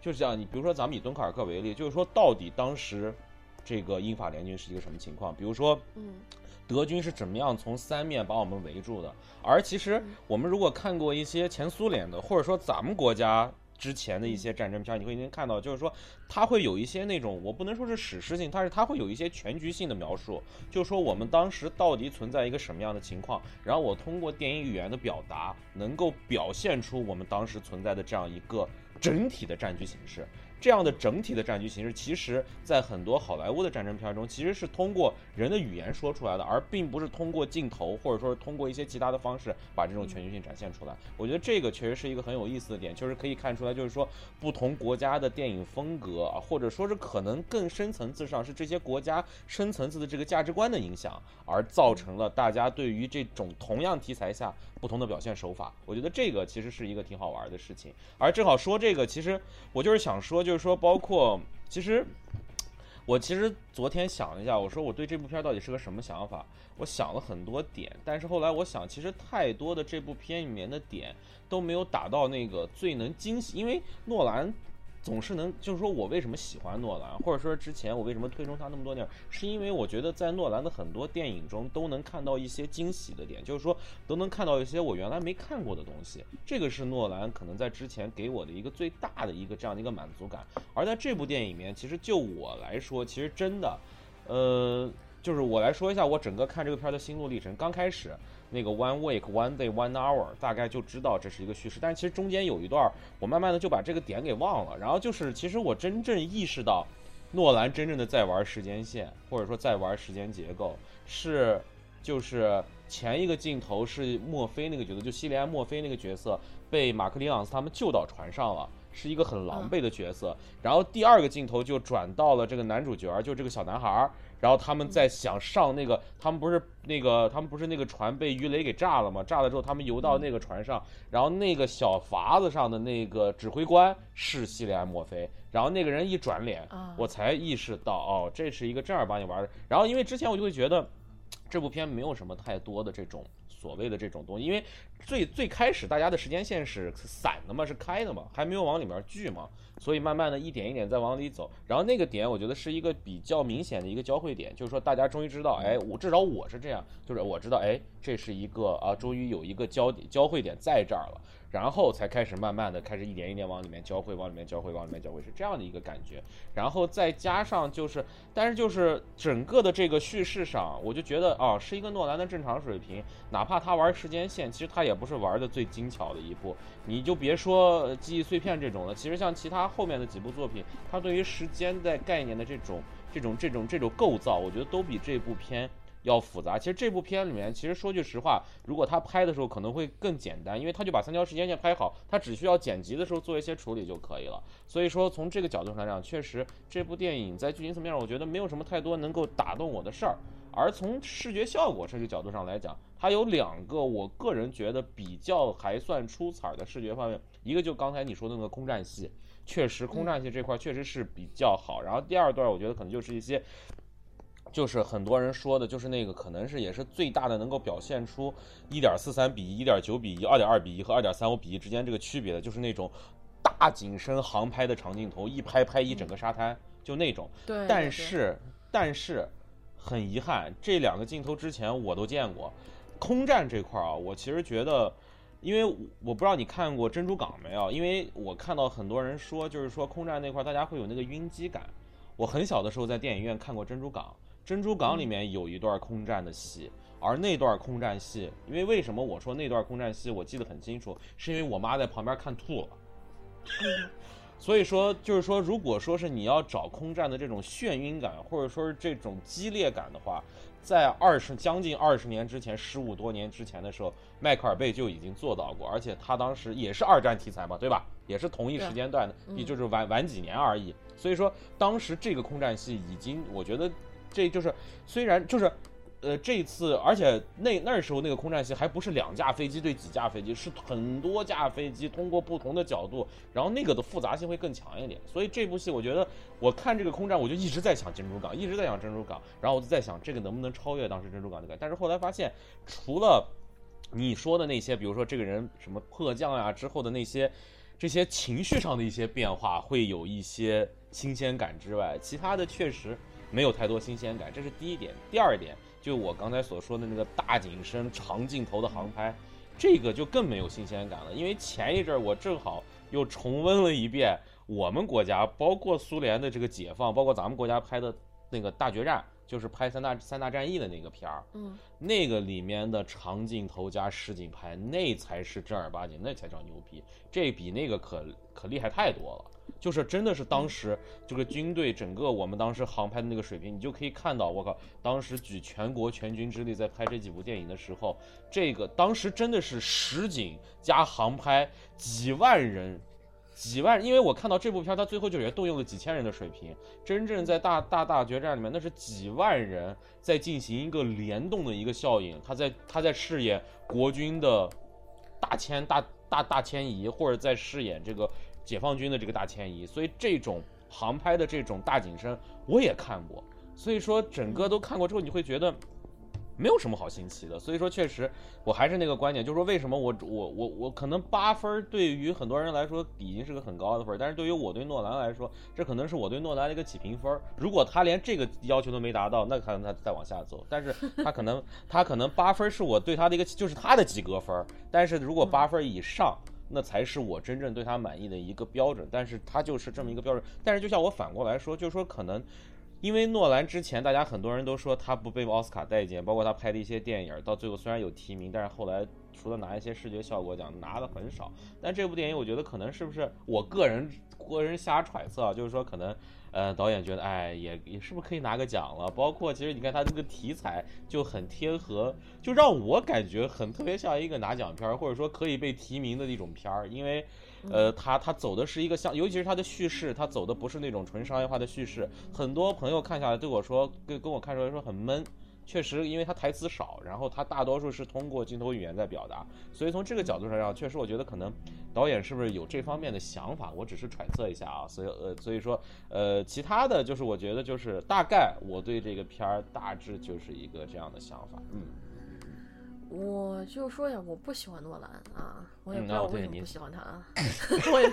就像你比如说咱们以敦刻尔克为例，就是说到底当时。这个英法联军是一个什么情况，比如说，嗯，德军是怎么样从三面把我们围住的。而其实我们如果看过一些前苏联的，或者说咱们国家之前的一些战争片，你会能看到，就是说它会有一些那种我不能说是史诗性，但是它会有一些全局性的描述，就是说我们当时到底存在一个什么样的情况，然后我通过电影语言的表达，能够表现出我们当时存在的这样一个整体的战局形势。这样的整体的战局形势，其实，在很多好莱坞的战争片中，其实是通过人的语言说出来的，而并不是通过镜头，或者说是通过一些其他的方式把这种全局性展现出来。我觉得这个确实是一个很有意思的点，就是可以看出来，就是说不同国家的电影风格啊，或者说是可能更深层次上是这些国家深层次的这个价值观的影响，而造成了大家对于这种同样题材下不同的表现手法。我觉得这个其实是一个挺好玩的事情。而正好说这个，其实我就是想说，就是说，包括其实我其实昨天想了一下，我说我对这部片到底是个什么想法？我想了很多点，但是后来我想，其实太多的这部片里面的点都没有打到那个最能惊喜，因为诺兰。总是能，就是说我为什么喜欢诺兰，或者说之前我为什么推崇他那么多年，是因为我觉得在诺兰的很多电影中都能看到一些惊喜的点，就是说都能看到一些我原来没看过的东西。这个是诺兰可能在之前给我的一个最大的一个这样的一个满足感。而在这部电影里面，其实就我来说，其实真的，呃，就是我来说一下我整个看这个片的心路历程。刚开始。那个 one week one day one hour 大概就知道这是一个叙事，但其实中间有一段我慢慢的就把这个点给忘了。然后就是其实我真正意识到，诺兰真正的在玩时间线，或者说在玩时间结构，是就是前一个镜头是墨菲那个角色，就西里安墨菲那个角色被马克里昂斯他们救到船上了，是一个很狼狈的角色。然后第二个镜头就转到了这个男主角，就这个小男孩儿。然后他们在想上那个，他们不是那个，他们不是那个船被鱼雷给炸了吗？炸了之后，他们游到那个船上，然后那个小筏子上的那个指挥官是西里安·墨菲，然后那个人一转脸，我才意识到，哦，这是一个正儿八经玩的。然后因为之前我就会觉得，这部片没有什么太多的这种所谓的这种东西，因为最最开始大家的时间线是散的嘛，是开的嘛，还没有往里面聚嘛。所以慢慢的一点一点在往里走，然后那个点我觉得是一个比较明显的一个交汇点，就是说大家终于知道，哎，我至少我是这样，就是我知道，哎，这是一个啊，终于有一个交点交汇点在这儿了。然后才开始慢慢的开始一点一点往里面交汇，往里面交汇，往里面交汇，是这样的一个感觉。然后再加上就是，但是就是整个的这个叙事上，我就觉得啊，是一个诺兰的正常水平。哪怕他玩时间线，其实他也也不是玩的最精巧的一部。你就别说记忆碎片这种了，其实像其他后面的几部作品，它对于时间的概念的这种、这种、这种、这种构造，我觉得都比这部片。要复杂，其实这部片里面，其实说句实话，如果他拍的时候可能会更简单，因为他就把三条时间线拍好，他只需要剪辑的时候做一些处理就可以了。所以说从这个角度上来讲，确实这部电影在剧情层面上，我觉得没有什么太多能够打动我的事儿。而从视觉效果这个角度上来讲，它有两个我个人觉得比较还算出彩的视觉方面，一个就刚才你说的那个空战戏，确实空战戏这块确实是比较好。然后第二段，我觉得可能就是一些。就是很多人说的，就是那个可能是也是最大的能够表现出一点四三比一、一点九比一、二点二比一和二点三五比一之间这个区别的，就是那种大景深航拍的长镜头，一拍拍一整个沙滩，就那种。对。但是，但是很遗憾，这两个镜头之前我都见过。空战这块啊，我其实觉得，因为我不知道你看过《珍珠港》没有？因为我看到很多人说，就是说空战那块大家会有那个晕机感。我很小的时候在电影院看过《珍珠港》。珍珠港里面有一段空战的戏，而那段空战戏，因为为什么我说那段空战戏我记得很清楚，是因为我妈在旁边看吐了。所以说，就是说，如果说是你要找空战的这种眩晕感，或者说是这种激烈感的话，在二十将近二十年之前，十五多年之前的时候，迈克尔贝就已经做到过，而且他当时也是二战题材嘛，对吧？也是同一时间段的，也就是晚晚几年而已。所以说，当时这个空战戏已经，我觉得。这就是，虽然就是，呃，这次，而且那那时候那个空战戏还不是两架飞机对几架飞机，是很多架飞机通过不同的角度，然后那个的复杂性会更强一点。所以这部戏，我觉得我看这个空战，我就一直在想珍珠港，一直在想珍珠港，然后我就在想这个能不能超越当时珍珠港那个。但是后来发现，除了你说的那些，比如说这个人什么迫降呀之后的那些这些情绪上的一些变化会有一些新鲜感之外，其他的确实。没有太多新鲜感，这是第一点。第二点，就我刚才所说的那个大景深、长镜头的航拍，这个就更没有新鲜感了。因为前一阵儿我正好又重温了一遍我们国家，包括苏联的这个解放，包括咱们国家拍的那个大决战，就是拍三大三大战役的那个片儿，嗯，那个里面的长镜头加实景拍，那才是正儿八经，那才叫牛逼，这比那个可可厉害太多了。就是真的是当时这个军队整个我们当时航拍的那个水平，你就可以看到，我靠，当时举全国全军之力在拍这几部电影的时候，这个当时真的是实景加航拍，几万人，几万，因为我看到这部片，它最后就也动用了几千人的水平，真正在大大大决战里面，那是几万人在进行一个联动的一个效应，他在他在饰演国军的大迁大大大迁移，或者在饰演这个。解放军的这个大迁移，所以这种航拍的这种大景深我也看过，所以说整个都看过之后，你会觉得没有什么好新奇的。所以说，确实我还是那个观点，就是说为什么我我我我可能八分对于很多人来说已经是个很高的分，但是对于我对诺兰来说，这可能是我对诺兰的一个起评分。如果他连这个要求都没达到，那可能他再往下走。但是他可能他可能八分是我对他的一个就是他的及格分，但是如果八分以上。那才是我真正对他满意的一个标准，但是他就是这么一个标准。但是就像我反过来说，就是说可能，因为诺兰之前大家很多人都说他不被奥斯卡待见，包括他拍的一些电影，到最后虽然有提名，但是后来除了拿一些视觉效果奖，拿的很少。但这部电影我觉得可能是不是我个人个人瞎揣测啊，就是说可能。呃，导演觉得，哎，也也是不是可以拿个奖了？包括其实你看他这个题材就很贴合，就让我感觉很特别像一个拿奖片儿，或者说可以被提名的一种片儿。因为，呃，他他走的是一个像，尤其是他的叙事，他走的不是那种纯商业化的叙事。很多朋友看下来对我说，跟跟我看出来说很闷。确实，因为他台词少，然后他大多数是通过镜头语言在表达，所以从这个角度上讲，确实我觉得可能导演是不是有这方面的想法，我只是揣测一下啊。所以呃，所以说呃，其他的就是我觉得就是大概我对这个片儿大致就是一个这样的想法，嗯。我就说一下，我不喜欢诺兰啊，我也不知道我为什么不喜欢他啊。我也，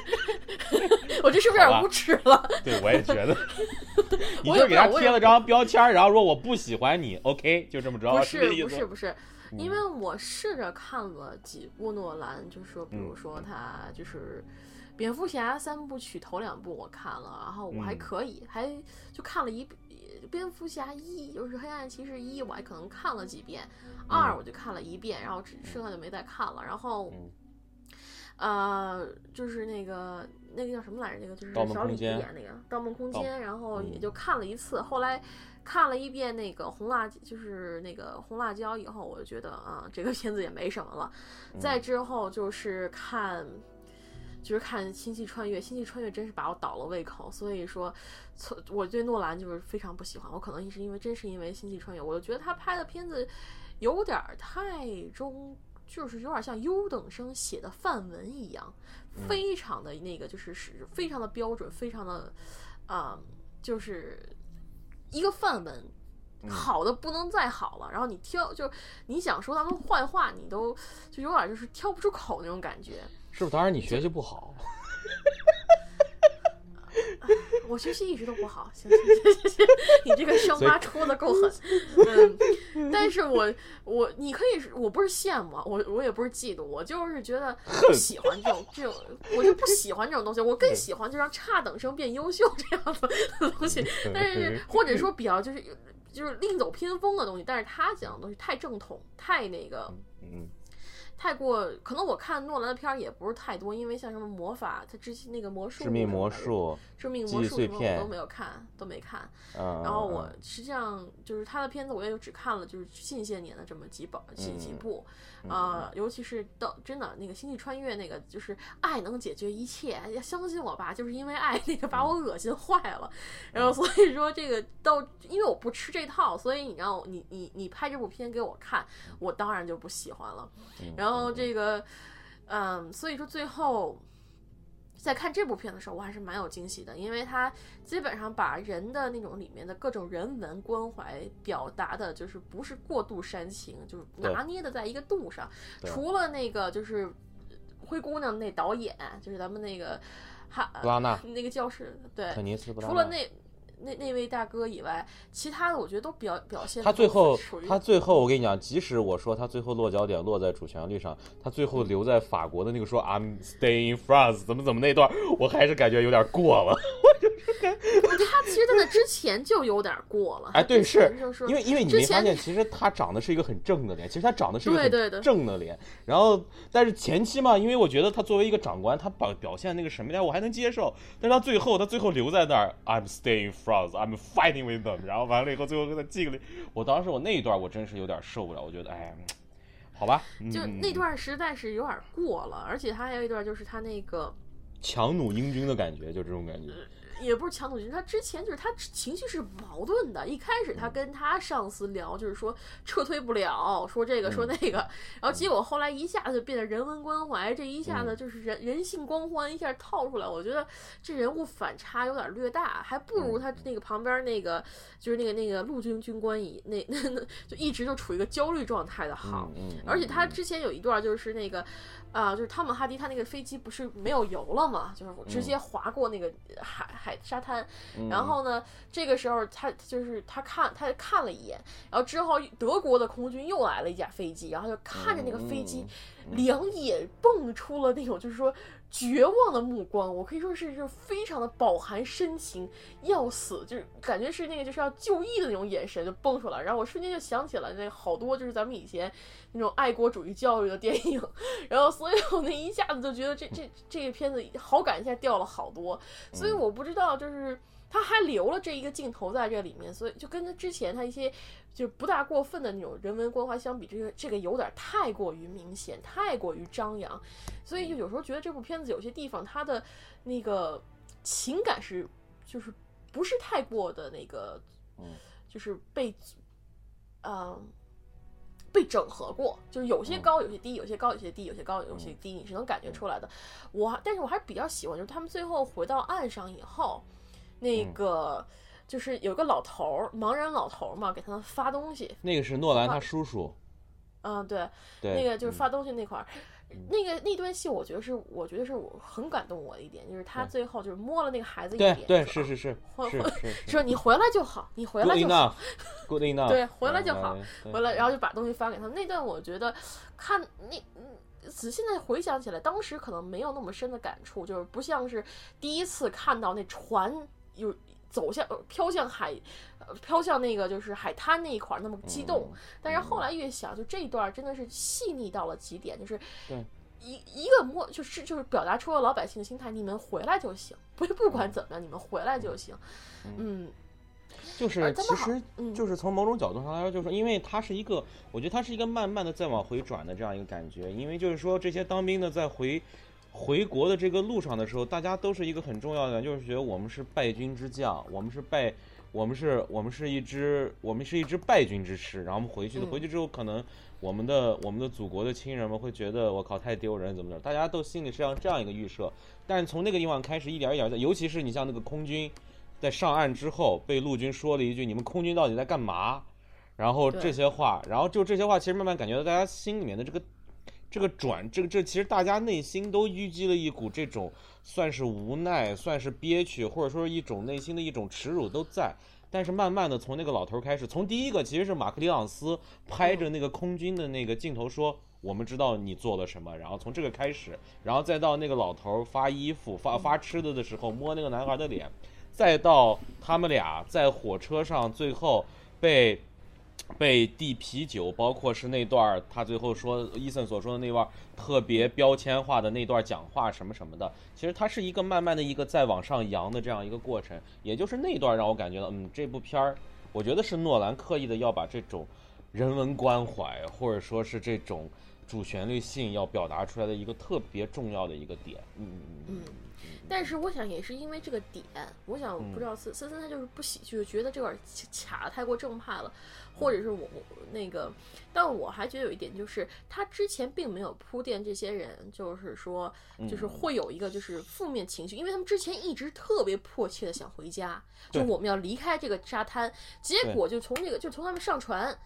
我这是不是有点无耻了？对，我也觉得。你就给他贴了张标签，然后说我不喜欢你，OK，就这么着。不是不是不是，因为我试着看了几部诺兰，就说比如说他就是蝙蝠侠三部曲头两部我看了，然后我还可以，还就看了一蝙蝠侠一，就是黑暗骑士一，我还可能看了几遍。二我就看了一遍，然后剩下就没再看了。然后，呃，就是那个那个叫什么来着？那个就是小李子演那个《盗梦空间》，然后也就看了一次。后来看了一遍那个红辣，就是那个红辣椒以后，我就觉得啊，这个片子也没什么了。再之后就是看，就是看《星际穿越》，《星际穿越》真是把我倒了胃口。所以说，从我对诺兰就是非常不喜欢。我可能也是因为真是因为《星际穿越》，我就觉得他拍的片子。有点太中，就是有点像优等生写的范文一样，非常的那个，就是是非常的标准，非常的，啊，就是一个范文，好的不能再好了。然后你挑，就你想说他们坏话，你都就有点就是挑不出口那种感觉。是不是？当然你学习不好。我学习一直都不好，行行行行行，你这个伤疤戳的够狠，嗯，但是我我你可以，我不是羡慕，我我也不是嫉妒，我就是觉得 不喜欢这种这种，我就不喜欢这种东西，我更喜欢就让差等生变优秀这样的东西，但是或者说比较就是就是另走偏锋的东西，但是他讲的东西太正统，太那个，嗯。太过，可能我看诺兰的片儿也不是太多，因为像什么魔法，他之前那个魔术，致命魔术，致命魔术什么我都没有看，都没看。然后我实际上就是他的片子，我也就只看了就是近些年的这么几本几几部。啊，尤其是到真的那个星际穿越那个，就是爱能解决一切，要相信我吧，就是因为爱那个把我恶心坏了，然后所以说这个到，因为我不吃这套，所以你让你你你拍这部片给我看，我当然就不喜欢了。然后这个，嗯，所以说最后。在看这部片的时候，我还是蛮有惊喜的，因为它基本上把人的那种里面的各种人文关怀表达的，就是不是过度煽情，就是拿捏的在一个度上。除了那个就是灰姑娘那导演，就是咱们那个哈布拉纳那个教室，对，肯尼斯除了那那那位大哥以外，其他的我觉得都表表现他最后他最后我跟你讲，即使我说他最后落脚点落在主旋律上，他最后留在法国的那个说 I'm staying in France 怎么怎么那段，我还是感觉有点过了。他其实在那之前就有点过了。哎，对，是就是因为因为你没发现，其实他长得是一个很正的脸，其实他长得是一个很正的脸。然后，但是前期嘛，因为我觉得他作为一个长官，他表表现那个什么呀，我还能接受。但是他最后，他最后留在那儿，I'm staying France, I'm fighting with them。然后完了以后，最后给他敬了。我当时我那一段我真是有点受不了，我觉得哎，好吧，就嗯那段实在是有点过了，而且他还有一段就是他那个强弩英军的感觉，就这种感觉。也不是强弩军，他之前就是他情绪是矛盾的。一开始嗯他跟他上司聊，就是说撤退不了，说这个说嗯那个，然后结果后来一下子就变得人文关怀，这一下子嗯就是人人性光环一下套出来。我觉得这人物反差有点略大，还不如他那个旁边那个就是那个那个陆军军官一那那那就一直就处于一个焦虑状态的好。而且他嗯之前有一段就是那个，啊、就是汤姆哈迪他那个飞机不是没有油了嘛，就是直接划过那个海海沙滩，嗯。然后呢，这个时候他就是他看他看了一眼，然后之后德国的空军又来了一架飞机，然后就看着那个飞机，两眼蹦出了那种就是说绝望的目光，我可以说是是非常的饱含深情，要死就是感觉是那个就是要就义的那种眼神就蹦出来，然后我瞬间就想起了那好多就是咱们以前那种爱国主义教育的电影，然后所以我那一下子就觉得这这这个片子好感一下掉了好多，所以我不知道就是。他还留了这一个镜头在这里面，所以就跟他之前他一些就是不大过分的那种人文关怀相比，这个这个有点太过于明显，太过于张扬，所以就有时候觉得这部片子有些地方它的那个情感是就是不是太过的那个，嗯就是被嗯。被整合过，就是有些嗯。高，有些低，有些高，有些低，有些高，有些低，你是能感觉出来的。我，但是我还是比较喜欢，就是他们最后回到岸上以后，那嗯。个就是有个老头儿，盲人老头儿嘛，给他们发东西。那个是诺兰他叔叔，嗯，对，对，那个就是嗯发东西那块儿，那个那段戏，我觉得是，我觉得是我很感动我的一点，就是他最后就是摸了那个孩子一点，对是是是是是是 说你回来就好，你回，good 来就好，enough，good enough，对回来就好回来，然后就把东西发给他。那段我觉得看那。嗯仔细的回想起来，当时可能没有那么深的感触，就是不像是第一次看到那船有走向呃飘向海，呃飘向那个就是海滩那一块儿那么激动。嗯但是后来越想，就这一段真的是细腻到了极点，就是对一一个摸就是就是表达出了老百姓的心态，你们回来就行，不不管怎么样，你们回来就行。嗯，就是其实嗯就是从某种角度上来说，就是，因为它是一个，我觉得它是一个慢慢的在往回转的这样一个感觉。因为就是说，这些当兵的在回回国的这个路上的时候，大家都是一个很重要的，就是觉得我们是败军之将，我们是败，我们是我们是一支我们是一支败军之师。然后我们回去的，嗯回去之后可能我们的我们的祖国的亲人们会觉得我靠太丢人怎么着，大家都心里是这样这样一个预设。但是从那个地方开始，一点一点的，尤其是你像那个空军。在上岸之后，被陆军说了一句：“你们空军到底在干嘛？”然后这些话，然后就这些话，其实慢慢感觉到大家心里面的这个这个转，这个这其实大家内心都淤积了一股这种算是无奈，算是憋屈，或者说是一种内心的一种耻辱都在。但是慢慢的从那个老头开始，从第一个其实是马克里昂斯拍着那个空军的那个镜头说。我们知道你做了什么，然后从这个开始，然后再到那个老头发衣服、发发吃的的时候摸那个男孩的脸，再到他们俩在火车上最后被被递啤酒，包括是那段他最后说伊森所说的那段特别标签化的那段讲话什么什么的，其实它是一个慢慢的一个再往上扬的这样一个过程，也就是那段让我感觉到，嗯，这部片儿，我觉得是诺兰刻意的要把这种人文关怀或者说是这种主旋律性要表达出来的一个特别重要的一个点，嗯嗯嗯，但是我想也是因为这个点，我想嗯不知道森森森他就是不喜，就是觉得这块儿卡的太过正派了，或者是我我那个，但我还觉得有一点就是他之前并没有铺垫这些人，就是说就是嗯。会有一个就是负面情绪，因为他们之前一直特别迫切的想回家，就我们要离开这个沙滩，结果就从这个就从他们上船。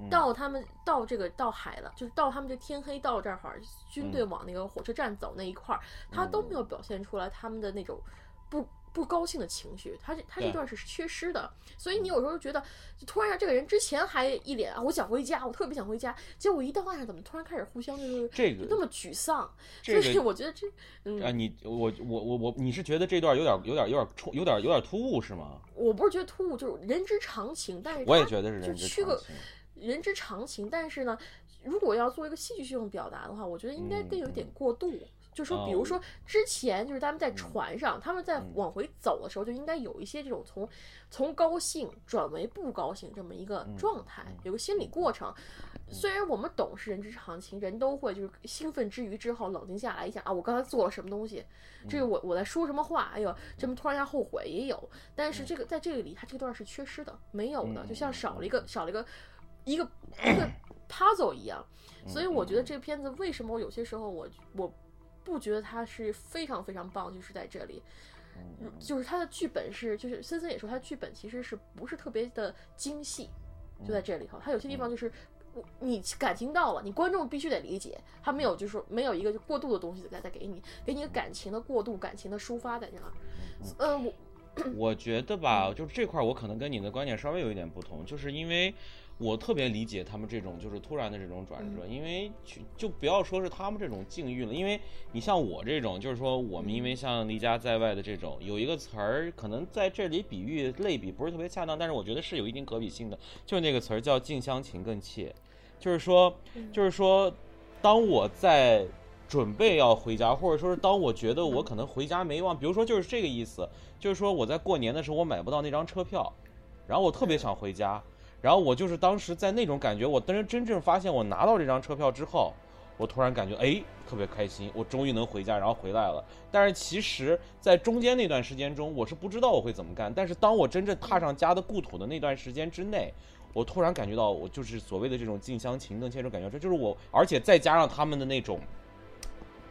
嗯。到他们到这个到海了，就是到他们这天黑到这儿会儿，军队嗯。往那个火车站走那一块儿，他都没有表现出来他们的那种不不高兴的情绪，他这他这段是缺失的，所以你有时候觉得，就突然让这个人之前还一脸啊，我想回家，我特别想回家，结果一到岸上，怎么突然开始互相就是这个那么沮丧？这？所以我觉得这，嗯，啊，你我我我我，你是觉得这段有点有点有点冲，有点有点突兀是吗？我不是觉得突兀，就是人之常情，但是我也觉得是就人之常情。人之常情，但是呢，如果要做一个戏剧性的表达的话，我觉得应该更有一点过度。就说，比如哦。说之前就是他们在船上，他们在嗯。往回走的时候，就应该有一些这种从从高兴转为不高兴这么一个状态，有个心理过程。虽然我们懂是人之常情，人都会就是兴奋之余之后冷静下来一下啊，我刚才做了什么东西，这个我我在说什么话，哎呦，这么突然一下后悔也有，但是这个在这个里，他这段是缺失的，没有的，就像少了一个少了一个一个 一个 puzzle 一样。所以我觉得这个片子为什么我有些时候我我不觉得它是非常非常棒，就是在这里。就是它的剧本是，就是森森也说，它剧本其实是不是特别的精细，就在这里头，它有些地方就是你感情到了，你观众必须得理解，他没有就是说没有一个就过度的东西再再给你，给你一个感情的过渡、感情的抒发在这儿。呃，我我觉得吧，就是这块儿我可能跟你的观点稍微有一点不同，就是因为我特别理解他们这种就是突然的这种转折，因为就就不要说是他们这种境遇了，因为你像我这种，就是说我们因为像离家在外的这种，有一个词儿可能在这里比喻类比不是特别恰当，但是我觉得是有一定可比性的，就是那个词儿叫近乡情更怯，就是说，就是说，当我在准备要回家，或者说是当我觉得我可能回家没望，比如说就是这个意思，就是说我在过年的时候我买不到那张车票，然后我特别想回家，然后我就是当时在那种感觉，我当时真正发现我拿到这张车票之后，我突然感觉哎特别开心，我终于能回家，然后回来了。但是其实，在中间那段时间中，我是不知道我会怎么干，但是当我真正踏上家的故土的那段时间之内。我突然感觉到，我就是所谓的这种近乡情更怯这种感觉，这就是我，而且再加上他们的那种，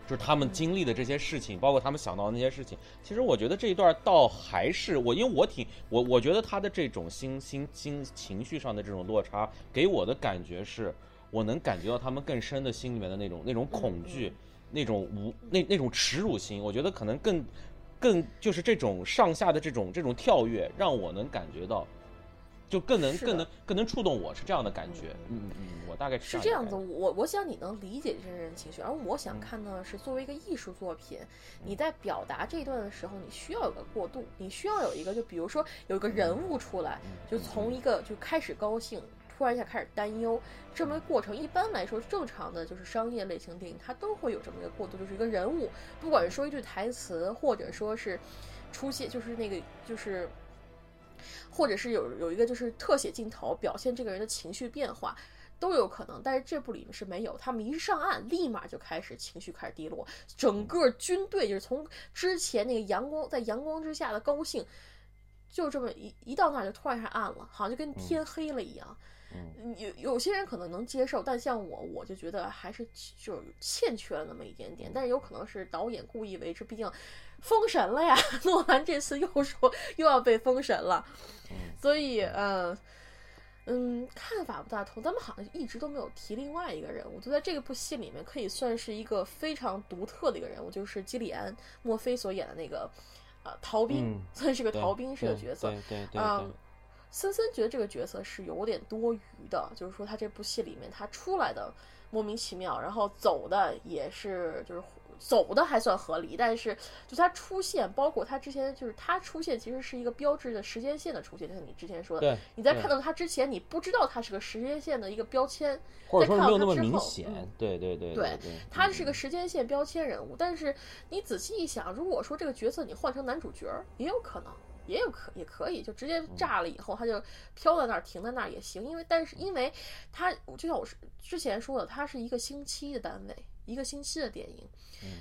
就是他们经历的这些事情，包括他们想到的那些事情，其实我觉得这一段倒还是我，因为我挺我，我觉得他的这种心心心情绪上的这种落差，给我的感觉是，我能感觉到他们更深的心里面的那种那种恐惧，那种无那那种耻辱心，我觉得可能更更就是这种上下的这种这种跳跃，让我能感觉到。就更能更能更能触动我，是这样的感觉。嗯嗯嗯，我大概这是这样子。我我想你能理解这些人情绪，而我想看到的是，作为一个艺术作品，你在表达这一段的时候，你需要有个过渡，你需要有一个，就比如说有一个人物出来，就从一个就开始高兴，突然一下开始担忧，这么一个过程。一般来说，正常的就是商业类型电影，它都会有这么一个过渡，就是一个人物，不管是说一句台词，或者说是出现，就是那个就是。或者是有有一个就是特写镜头表现这个人的情绪变化，都有可能。但是这部里面是没有，他们一上岸立马就开始情绪开始低落，整个军队就是从之前那个阳光在阳光之下的高兴，就这么一一到那儿就突然一下暗了，好像就跟天黑了一样。有有些人可能能接受，但像我，我就觉得还是就是欠缺了那么一点点。但是有可能是导演故意为之，毕竟封神了呀。诺兰这次又说又要被封神了，所以呃嗯，看法不大同。他们好像一直都没有提另外一个人物，就在这个部戏里面可以算是一个非常独特的一个人物，就是基里安·墨菲所演的那个呃逃兵，嗯算是个逃兵式的角色。对对对嗯，森森觉得这个角色是有点多余的，就是说他这部戏里面他出来的莫名其妙，然后走的也是就是走的还算合理，但是就他出现，包括他之前就是他出现其实是一个标志的时间线的出现，就像你之前说的对，你在看到他之前你不知道他是个时间线的一个标签，或者说在看是没有那么到他之后明显嗯。对对对对对，他是个时间线标签人物，但是你仔细一想，如果说这个角色你换成男主角儿，也有可能，也有可也可以，就直接炸了以后，他就飘在那儿，停在那儿也行。因为但是因为他就像我是之前说的，他是一个星期的单位，一个星期的电影，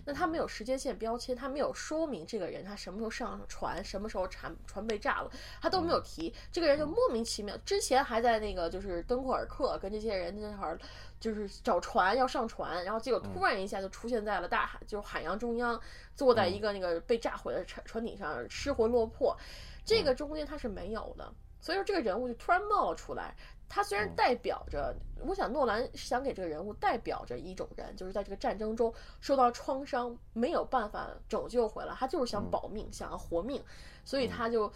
那他没有时间线标签，他没有说明这个人他什么时候上船，什么时候船船被炸了，他都没有提。这个人就莫名其妙，之前还在那个就是敦刻尔克跟这些人那会儿。就是找船要上船，然后结果突然一下就出现在了大海，就是海洋中央，坐在一个那个被炸毁的船船顶上，失魂落魄。这个中间他是没有的，所以说这个人物就突然冒了出来。他虽然嗯。代表着，我想诺兰是想给这个人物代表着一种人，就是在这个战争中受到创伤，没有办法拯救回来，他就是想嗯。保命，想要活命，所以他就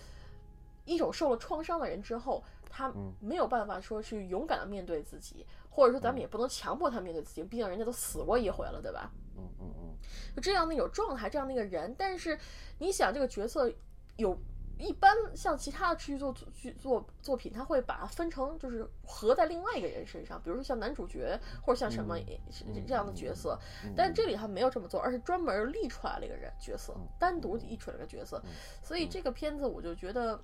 一种受了创伤的人之后，他嗯。没有办法说去勇敢的面对自己，或者说咱们也不能强迫他面对自己，毕竟人家都死过一回了，对吧？嗯嗯嗯，就这样的一种状态，这样的一个人。但是你想，这个角色有一般像其他的持续作剧作作品，他会把它分成就是合在另外一个人身上，比如说像男主角或者像什么嗯这样的角色。嗯但这里他没有这么做，而是专门立出来了一个人角色嗯，单独立出来个角色。所以这个片子我就觉得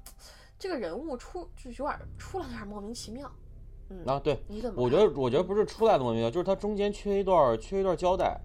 这个人物出就有点出来有点莫名其妙。嗯，啊对，你怎么？我觉得我觉得不是出来的莫名其妙，就是它中间缺一段缺一段交代，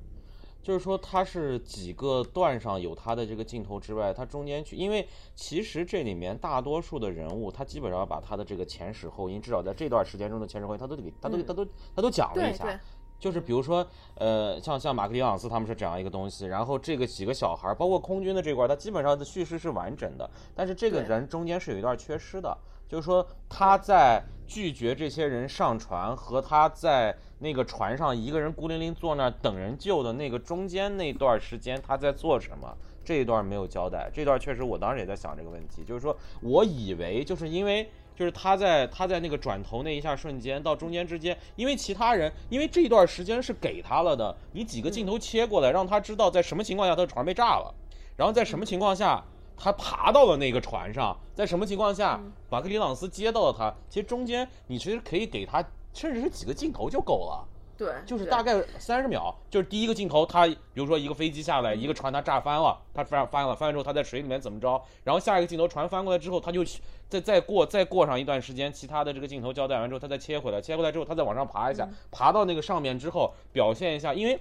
就是说它是几个段上有它的这个镜头之外，它中间去，因为其实这里面大多数的人物，他基本上把他的这个前史后因，至少在这段时间中的前史后因，他都给他都嗯。他都他都讲了一下。就是比如说，呃，像像马克里昂斯他们是这样一个东西，然后这个几个小孩儿，包括空军的这块儿，他基本上的叙事是完整的，但是这个人中间是有一段缺失的，就是说他在拒绝这些人上船和他在那个船上一个人孤零零坐那儿等人救的那个中间那段时间他在做什么。这一段没有交代，这段确实我当时也在想这个问题，就是说我以为就是因为就是他在他在那个转头那一下瞬间到中间之间，因为其他人因为这一段时间是给他了的，你几个镜头切过来，让他知道在什么情况下他的船被炸了，然后在什么情况下他爬到了那个船上，在什么情况下马克里朗斯接到了他，其实中间你其实可以给他甚至是几个镜头就够了。对，就是大概三十秒，就是第一个镜头，他比如说一个飞机下来，一个船它炸翻了，他翻翻了，翻了之后他在水里面怎么着，然后下一个镜头船翻过来之后，他就再再过再过上一段时间，其他的这个镜头交代完之后，他再切回来，切回来之后他再往上爬一下，爬到那个上面之后表现一下，因为。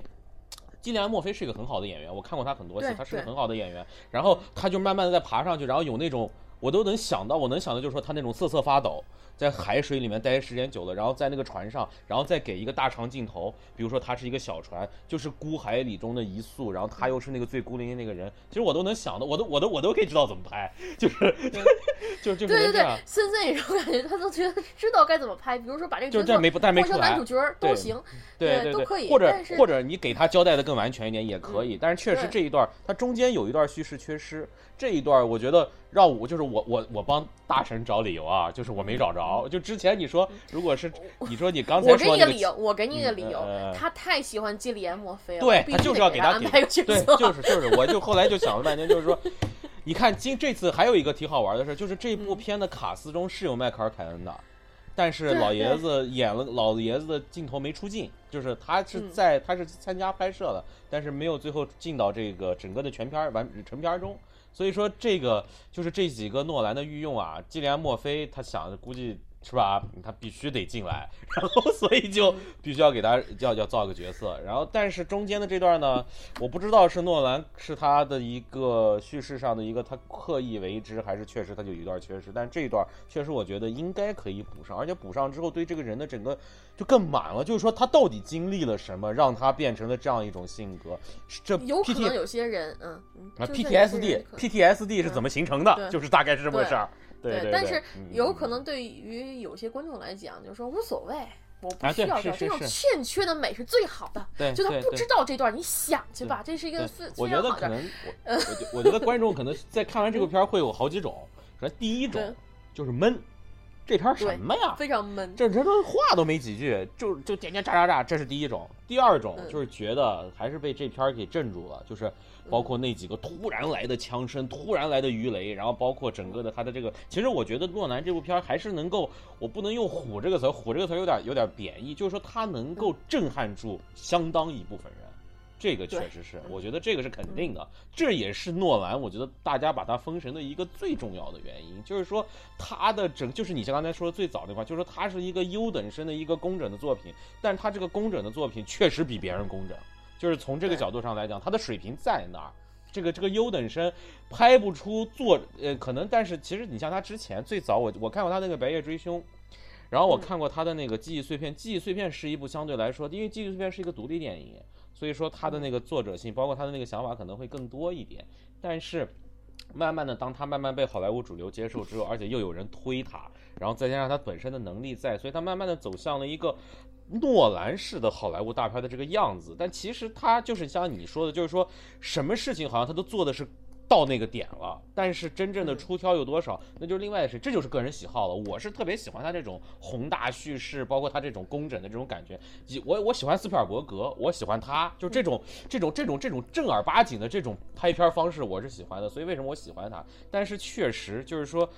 基里安·墨菲是一个很好的演员，我看过他很多次他是个很好的演员。然后他就慢慢的在爬上去，然后有那种我都能想到，我能想到就是说他那种瑟瑟发抖，在海水里面待时间久了，然后在那个船上，然后再给一个大长镜头，比如说他是一个小船，就是孤海里中的一粟，然后他又是那个最孤零零那个人，其实我都能想到，我都我都我都可以知道怎么拍，就是就就对对对是这样，，森森也是我感觉他都觉得知道该怎么拍，比如说把这个角色就是这没但没出来换成男主。角儿都对行，对对对，都可以或者或者你给他交代的更完全一点也可以，但是确实这一段它中间有一段叙事缺失，这一段我觉得让我就是我我我帮大神找理由啊，就是我没找着，就之前你说如果是你说你刚才我给说那个你个理由，我给你一个理由他太喜欢基里安·墨菲了，对他就是要给他安排个角对，就是就是，我就后来就想了半天，就是说，你看今这次还有一个挺好玩的事，就是这部片的卡斯中是有迈克尔凯恩的，但是老爷子演了老爷子的镜头没出镜，就是他是嗯。在他是参加拍摄的，但是没有最后进到这个整个的全片儿完成片儿中。所以说这个就是这几个诺兰的御用啊，既然·墨菲他想的估计是吧，他必须得进来，然后 所以就必须要给他要要造个角色，然后但是中间的这段呢，我不知道是诺兰是他的一个叙事上的一个他刻意为之，还是确实他就有一段缺失，但这一段确实我觉得应该可以补上，而且补上之后对这个人的整个就更满了，就是说他到底经历了什么，让他变成了这样一种性格，这有可能有些人，嗯，嗯啊就算有些人，PTSD PTSD 是怎么形成的？对。就是大概是这么个事儿。对对，但是嗯有可能对于有些观众来讲，就是说无所谓。我不需要这种欠缺的美是最好的。对就他不知道这段，你想去吧，这是一个我。觉得可能我我觉我觉得观众可能在看完这个片儿会有好几种。首先第一种就是闷，这片儿什么呀？非常闷。这这都话都没几句，就就点点炸炸炸，这是第一种。第二种嗯就是觉得还是被这片儿给镇住了，就是包括那几个突然来的枪声、突然来的鱼雷，然后包括整个的他的这个，其实我觉得诺兰这部片儿还是能够，我不能用“虎”这个词儿，“虎”这个词儿有点有点贬义，就是说他能够震撼住相当一部分人。这个确实是，我觉得这个是肯定的，这也是诺兰，我觉得大家把他封神的一个最重要的原因，就是说他的整，就是你像刚才说的最早那块，就是说他是一个优等生的一个工整的作品，但他这个工整的作品确实比别人工整，就是从这个角度上来讲，他的水平在那儿。这个这个优等生拍不出作，呃，可能，但是其实你像他之前最早我我看过他那个《白夜追凶》，然后我嗯看过他的那个《记忆碎片》，《记忆碎片》是一部相对来说，因为《记忆碎片》是一个独立电影，所以说他的那个作者性，包括他的那个想法可能会更多一点。但是慢慢的，当他慢慢被好莱坞主流接受之后，而且又有人推他，然后再加上他本身的能力在，所以他慢慢的走向了一个诺兰式的好莱坞大片的这个样子。但其实他就是像你说的，就是说什么事情好像他都做的是。到那个点了，但是真正的出挑有多少，那就是另外的事，这就是个人喜好了。我是特别喜欢他这种宏大叙事，包括他这种工整的这种感觉。我我喜欢斯皮尔伯格，我喜欢他，就这种这种这种这种正儿八经的这种拍片方式，我是喜欢的。所以为什么我喜欢他？但是确实就是说，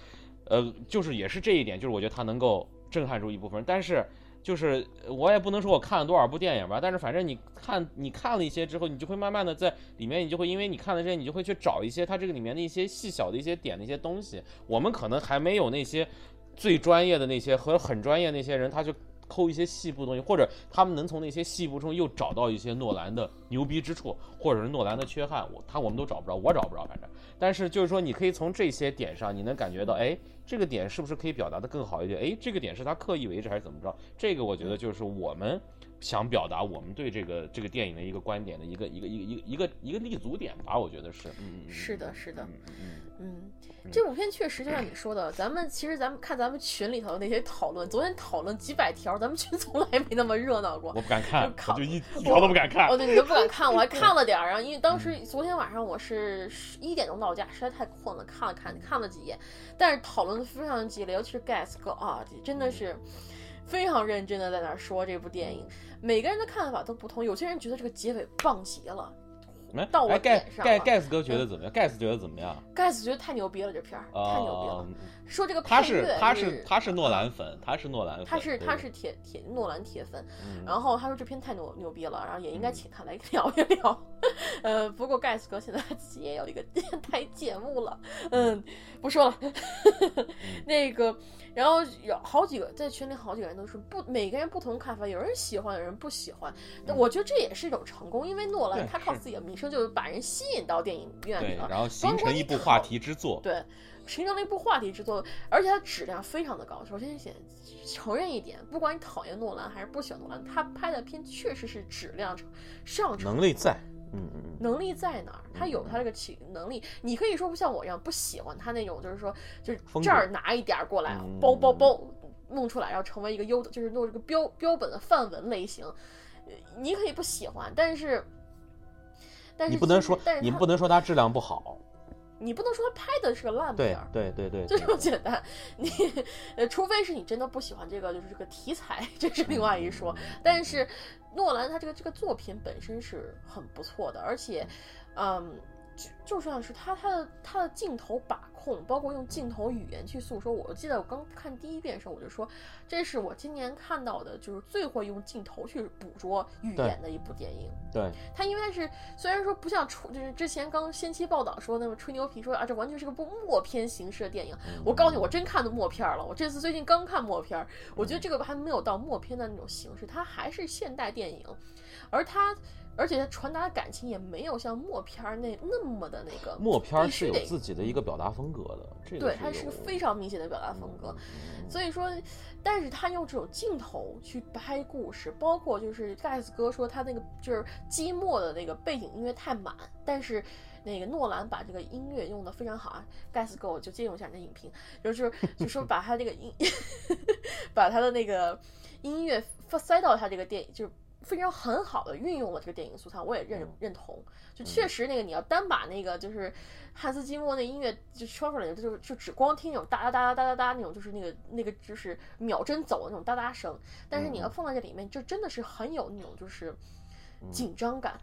呃，就是也是这一点，就是我觉得他能够震撼住一部分人，但是。就是我也不能说我看了多少部电影吧，但是反正你看你看了一些之后，你就会慢慢的在里面，你就会因为你看了这些，你就会去找一些它这个里面的一些细小的一些点的一些东西。我们可能还没有那些最专业的那些和很专业那些人，他就抠一些细部东西，或者他们能从那些细部中又找到一些诺兰的牛逼之处，或者是诺兰的缺憾，我他我们都找不着，我找不着，反正。但是就是说，你可以从这些点上，你能感觉到，哎，这个点是不是可以表达的更好一点？哎，这个点是他刻意为之还是怎么着？这个我觉得就是我们想表达我们对这个这个电影的一个观点的一个一个一个一个一个一个立足点吧，我觉得是。嗯，是的，是的，嗯嗯。嗯，这部片确实就像你说的，咱们其实咱们看咱们群里头那些讨论，昨天讨论几百条，咱们群从来没那么热闹过。我不敢看，我就一一条都不敢看。哦，对，你都不敢看，我还看了点儿啊，因为当时昨天晚上我是一点钟到家，实在太困了，看了看，看了几页，但是讨论的非常激烈，尤其是 Gas 哥啊，真的是非常认真的在那说这部电影，每个人的看法都不同，有些人觉得这个结尾棒极了。到我盖。盖盖斯哥觉得怎么样？盖斯觉得怎么样？盖斯觉得太牛逼了，这片儿太牛逼了。说这个他是他是他是诺兰粉，他是诺兰粉，他是他是铁铁诺兰铁粉。然后他说这片太牛牛逼了，然后也应该请他来聊 一聊。呃，不过盖斯哥现在自己也有一个电台节目了，嗯，不说了。那个。然后有好几个在群里，好几个人都是不每个人不同看法，有人喜欢，有人不喜欢。那我觉得这也是一种成功，因为诺兰他靠自己的名声就把人吸引到电影院里了，然后形成一部话题之作。对，形成了一部话题之作，而且它质量非常的高。首先先承认一点，不管你讨厌诺兰还是不喜欢诺兰，他拍的片确实是质量上乘，能力在。嗯嗯，能力在哪儿？他有他这个起能力。你可以说不像我一样不喜欢他那种，就是说，就是这儿拿一点过来，包包包弄出来，然后成为一个优，就是弄这个标标本的范文类型。你可以不喜欢，但是，但是你不能说，但是你不能说它质量不好。你不能说他拍的是个烂片儿，对对对，就这么简单。你呃，除非是你真的不喜欢这个，就是这个题材，这是另外一说。但是诺兰他这个这个作品本身是很不错的，而且，嗯。就就像是他他的他的镜头把控，包括用镜头语言去诉说。我记得我刚看第一遍的时候，我就说，这是我今年看到的，就是最会用镜头去捕捉语言的一部电影。对，他因为是虽然说不像出，就是之前刚先期报道说那么吹牛皮说啊，这完全是个部默片形式的电影。我告诉你，我真看的默片了。我这次最近刚看默片，我觉得这个还没有到默片的那种形式，它还是现代电影，而它。而且他传达的感情也没有像默片儿那那么的那个。默片儿是有自己的一个表达风格的，这个对，它是个非常明显的表达风格。所以说，但是他用这种镜头去拍故事，包括就是盖斯哥说他那个就是寂寞的那个背景音乐太满，但是那个诺兰把这个音乐用的非常好啊。盖斯哥，我就借用一下你的影评，就是 就说把他这个音，把他的那个音乐塞到他这个电影就。非常很好的运用了这个电影素材，我也认认同。就确实那个，你要单把那个就是汉斯季默那音乐就说出来，就就只光听那种哒哒哒哒哒哒那种，就是那个那个就是秒针走的那种哒哒声。但是你要放在这里面，就真的是很有那种就是紧张感。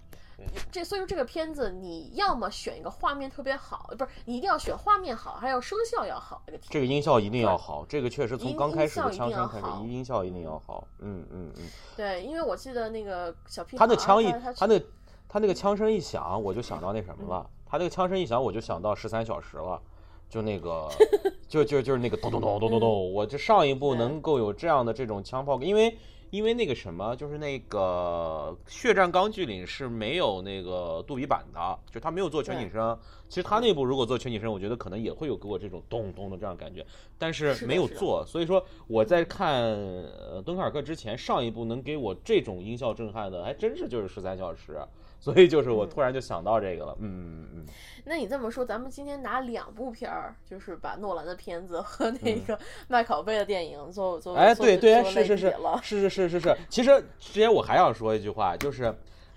这所以说这个片子，你要么选一个画面特别好，不是你一定要选画面好，还有声效要好。这个这个音效一定要好，这个确实从刚开始的枪声开始，音效一定要好。嗯嗯嗯。对，因为我记得那个小屁他那枪一他那他那个枪声一响，我就想到那什么了。他那个枪声一响，我就想到十三小时了，就那个 就就就是那个咚咚咚咚咚咚。我这上一部能够有这样的这种枪炮，因为。因为那个什么，就是那个《血战钢锯岭》是没有那个杜比版的，就他没有做全景声。其实他那部如果做全景声，我觉得可能也会有给我这种咚咚的这样感觉，但是没有做。所以说我在看呃敦刻尔克之前，上一部能给我这种音效震撼的，还真是就是十三小时。所以就是我嗯突然就想到这个了，嗯嗯嗯。那你这么说，咱们今天拿两部片儿，就是把诺兰的片子和那嗯个麦考贝的电影做做哎，做对对，是是是。是是 是是是。其实之前我还想说一句话，就是，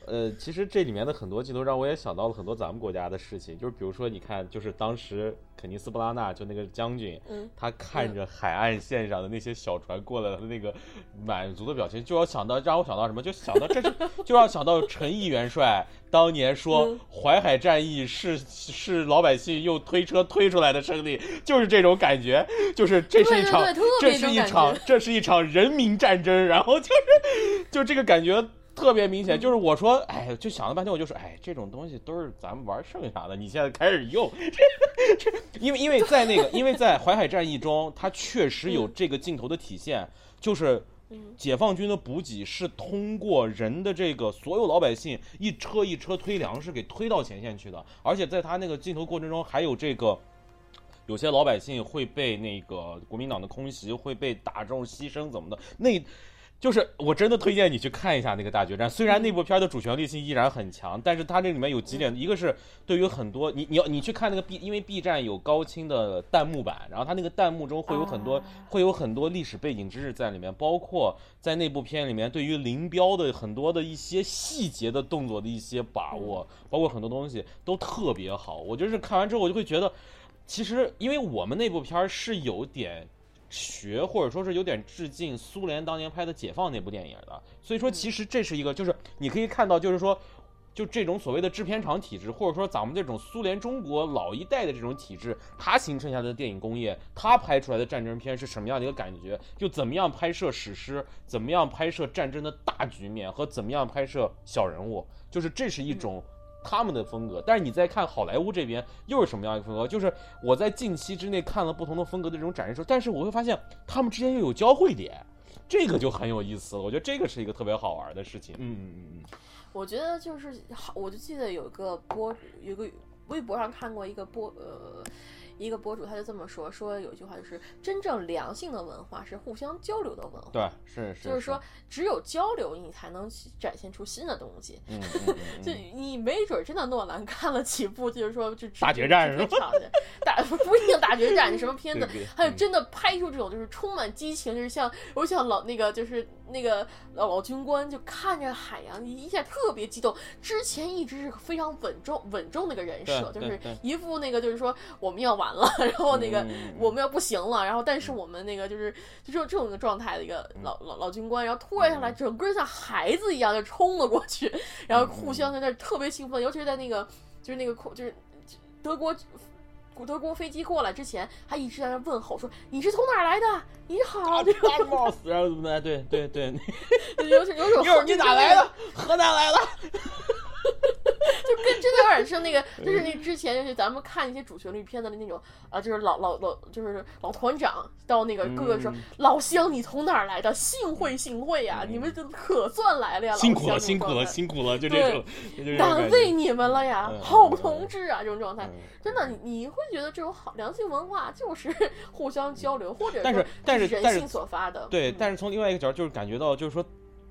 呃，其实这里面的很多镜头让我也想到了很多咱们国家的事情，就是比如说你看，就是当时肯尼斯布拉纳就那个将军，嗯他看着海岸线上的那些小船过来的那个满足的表情，就要想到让我想到什么，就想到这是就要想到陈毅元帅当年说嗯淮海战役是是老百姓用推车推出来的胜利，就是这种感觉，就是这是一场这是一场这是一场人民战争，然后就是就这个感觉。特别明显，就是我说，哎，就想了半天，我就说，哎，这种东西都是咱们玩剩下的，你现在开始用，这 这，因为因为在那个，因为在淮海战役中，它确实有这个镜头的体现，就是解放军的补给是通过人的这个所有老百姓一车一车推粮食给推到前线去的，而且在他那个镜头过程中还有这个。有些老百姓会被那个国民党的空袭会被打中牺牲怎么的，那就是我真的推荐你去看一下那个大决战。虽然那部片儿的主旋律性依然很强，但是它这里面有几点，一个是对于很多你你要你去看那个 B，因为 B 站有高清的弹幕版，然后它那个弹幕中会有很多、啊会有很多历史背景知识在里面，包括在那部片里面对于林彪的很多的一些细节的动作的一些把握，包括很多东西都特别好。我就是看完之后我就会觉得。其实，因为我们那部片儿是有点学，或者说是有点致敬苏联当年拍的《解放》那部电影的，所以说其实这是一个，就是你可以看到，就是说。就这种所谓的制片厂体制，或者说咱们这种苏联中国老一代的这种体制，它形成下来的电影工业，它拍出来的战争片是什么样的一个感觉？就怎么样拍摄史诗，怎么样拍摄战争的大局面，和怎么样拍摄小人物，就是这是一种他们的风格。但是你再看好莱坞这边又是什么样一个风格？就是我在近期之内看了不同的风格的这种展示时候，但是我会发现他们之间又有交汇点，这个就很有意思了。我觉得这个是一个特别好玩的事情。嗯嗯嗯嗯。我觉得就是好，我就记得有个播，有个微博上看过一个播，呃，一个博主他就这么说，说有一句话就是真正良性的文化是互相交流的文化。对，是是，就是说，只有交流，你才能展现出新的东西。嗯，嗯嗯嗯就你没准真的诺兰看了几部，就是说就大决战是吧是吧？大不一定大决战，什么 片子还有嗯真的拍出这种就是充满激情，就是像我想老那个就是那个老老军官就看着海洋一下特别激动，之前一直是非常稳重稳重的一个人设，就是一副那个就是说我们要完了，然后那个我们要不行了，然后但是我们那个就是就这种这种一个状态的一个嗯老老老军官，然后突然下来，整个人像孩子一样就冲了过去，然后互相在那儿特别兴奋，尤其是在那个就是那个空就是德国。德国飞机过来之前，还一直在那问候说：“你是从哪儿来的？你好。”这种大帽子，然后怎么的？对对 对，有种有种 你哪来的？河南来的。真的有点像那个，就是那之前就是咱们看一些主旋律片的那种啊，就是老老老就是老团长到那个各个说、嗯老乡你从哪儿来的？幸会幸会呀、你们这可算来了呀！辛苦了，辛苦了，辛苦了，就这种，难为你们了呀，嗯好嗯同志啊！这种状态，嗯 真的，你你会觉得这种好良性文化就是互相交流，或者但是但是但是性所发的。对，嗯但是从另外一个角度，就是感觉到，就是说，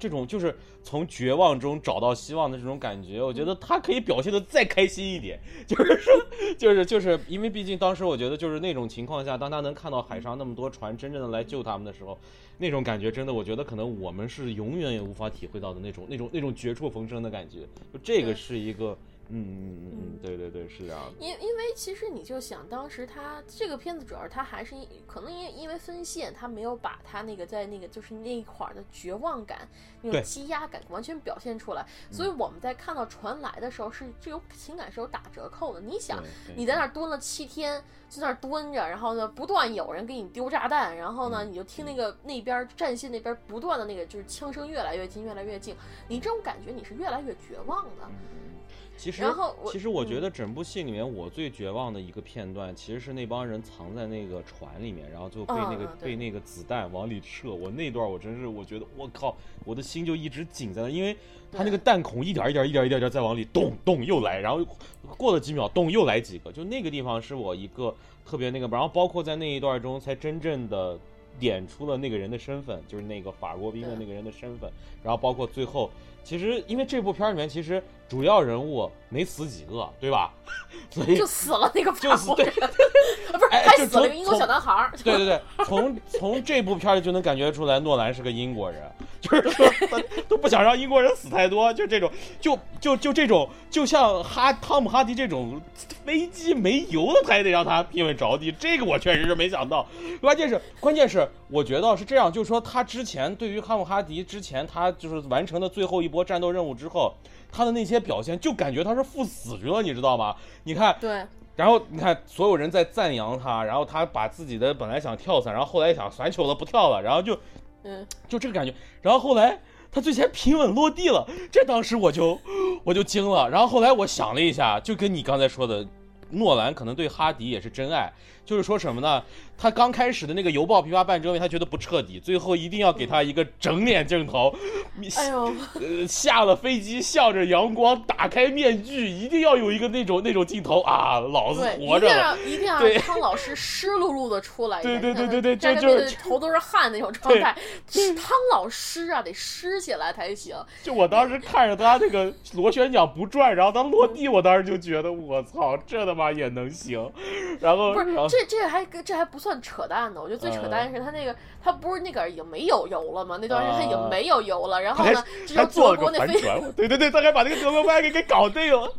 这种就是从绝望中找到希望的这种感觉，我觉得他可以表现的再开心一点，就是说，就是就是因为毕竟当时我觉得就是那种情况下，当他能看到海上那么多船真正的来救他们的时候，那种感觉真的，我觉得可能我们是永远也无法体会到的那种那种那种绝处逢生的感觉，就这个是一个，嗯嗯嗯嗯嗯，对对对，是这样的。因因为其实你就想，当时他这个片子主要是他还是因可能因因为分线，他没有把他那个在那个就是那一块儿的绝望感、那种积压感完全表现出来，所以我们在看到船来的时候，是这种情感是有打折扣的。你想你在那儿蹲了七天，就在那儿蹲着，然后呢，不断有人给你丢炸弹，然后呢，嗯你就听那个那边战线那边不断的那个就是枪声越来越近，越来越近，你这种感觉你是越来越绝望的。其实然后其实我觉嗯。得整部戏里面我最绝望的一个片段，其实是那帮人藏在那个船里面，然后就被那个、被那个子弹往里射。我那段我真是我觉得我靠，我的心就一直紧在那，因为他那个弹孔一点一点一点一点一点再往里咚咚又来，然后过了几秒咚又来几个，就那个地方是我一个特别那个，然后包括在那一段中才真正的。点出了那个人的身份，就是那个法国兵的那个人的身份，然后包括最后，其实因为这部片儿里面其实主要人物没死几个，对吧？所以就死了那个就死对法国人，啊 不是哎就还死了从个英国小男孩儿。对对对，从 从这部片里就能感觉出来，诺兰是个英国人，就是说他都不想让英国人死太多，就这种，就就就这种，就像哈汤姆哈迪这种飞机没油了，他也得让他拼命着地，这个我确实是没想到。关键是关键是，我觉得是这样，就是说他之前对于汤姆哈迪之前他就是完成的最后一波战斗任务之后。他的那些表现，就感觉他是赴死去了，你知道吗？你看，对，然后你看，所有人在赞扬他，然后他把自己的本来想跳伞，然后后来想算球了不跳了，然后就嗯，就这个感觉。然后后来他最先平稳落地了，这当时我就我就惊了。然后后来我想了一下，就跟你刚才说的，诺兰可能对哈迪也是真爱，就是说什么呢？他刚开始的那个犹抱琵琶半遮面，他觉得不彻底，最后一定要给他一个整脸镜头，哎呦，呃，下了飞机，向着阳光，打开面具，一定要有一个那种那种镜头啊，老子活着了。定要一定要让汤老师湿漉漉的出来对，对对对对站在就就是面头都是汗那种状态，是汤老师啊，得湿起来才行。就我当时看着他那个螺旋桨不转，然后他落地，我当时就觉得我操，这他妈也能行。然后不是然后这这还这还不算扯淡呢，我觉得最扯淡的是他那个他不是那个已经没有油了吗？那段时间他已经没有油了，然后呢，只有还做了德国那飞船，对对对，他还把那个德国麦给给搞定了。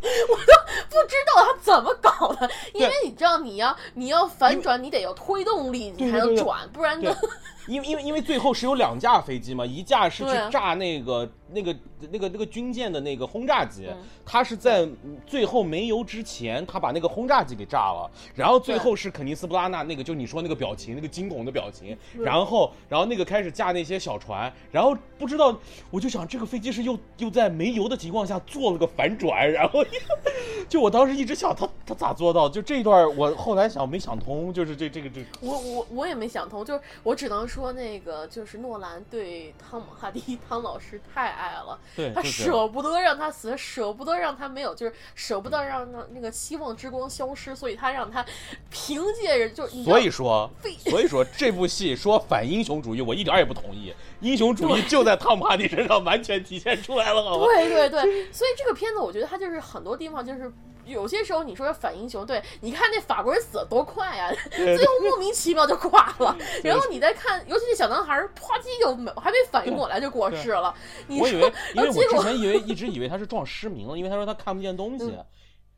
我都不知道他怎么搞的，因为你知道你要你要反转，你得有推动力，你才能转，不然对。就，因为因为因为最后是有两架飞机嘛，一架是去炸那个那个那个那个军舰的那个轰炸机嗯，他是在最后没油之前，他把那个轰炸机给炸了，然后最后是肯尼斯布拉纳那个，就你说那个表情，那个惊恐的表情，然后然后那个开始架那些小船，然后不知道，我就想这个飞机是又又在没油的情况下做了个反转，然后 就我当时一直想他他咋做到，就这一段我后来想没想通，就是这这个这个。我我我也没想通，就是我只能说那个就是诺兰对汤姆哈迪汤老师太爱了，对，他舍不得让他死，舍不得让他没有，就是舍不得让那那个希望之光消失，所以他让他凭借着就所以说，所以说这部戏说反英雄主义，我一点儿也不同意。英雄主义就在汤姆哈迪身上完全体现出来了，好吗？对对对，所以这个片子我觉得它就是很多地方就是。有些时候你说反英雄，对，你看那法国人死的多快啊、最后莫名其妙就挂了。然后你再看，尤其是小男孩儿，啪叽就没还没反应过来就过世了。你说我以为，因为我之前以为一直以为他是撞失明了，因为他说他看不见东西。嗯，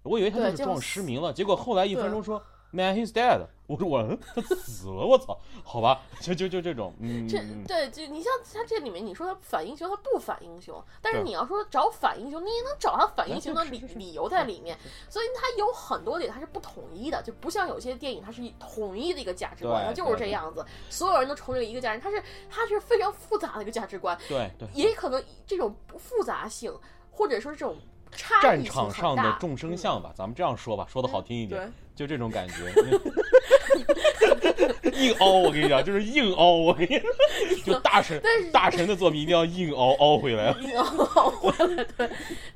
我以为他就是撞失明了，结果后来一分钟说 Man he's dead，我说我嗯他死了，我操，好吧，就就就这种，嗯，这嗯对，就你像他这里面，你说他反英雄，他不反英雄，但是你要说找反英雄，你也能找他反英雄的理理由在里面，所以他有很多点他是不统一的，就不像有些电影它是统一的一个价值观，对它就是这样子，所有人都崇这一个价值，它是它是非常复杂的一个价值观，对对，也可能这种复杂性或者说这种差战异性场上的众生相吧，咱们这样说吧，说的好听一点，对就这种感觉，硬凹，我跟你讲，就是硬凹，我跟你说，就大神 但是大神的作品一定要硬凹凹回来。硬凹回来，对。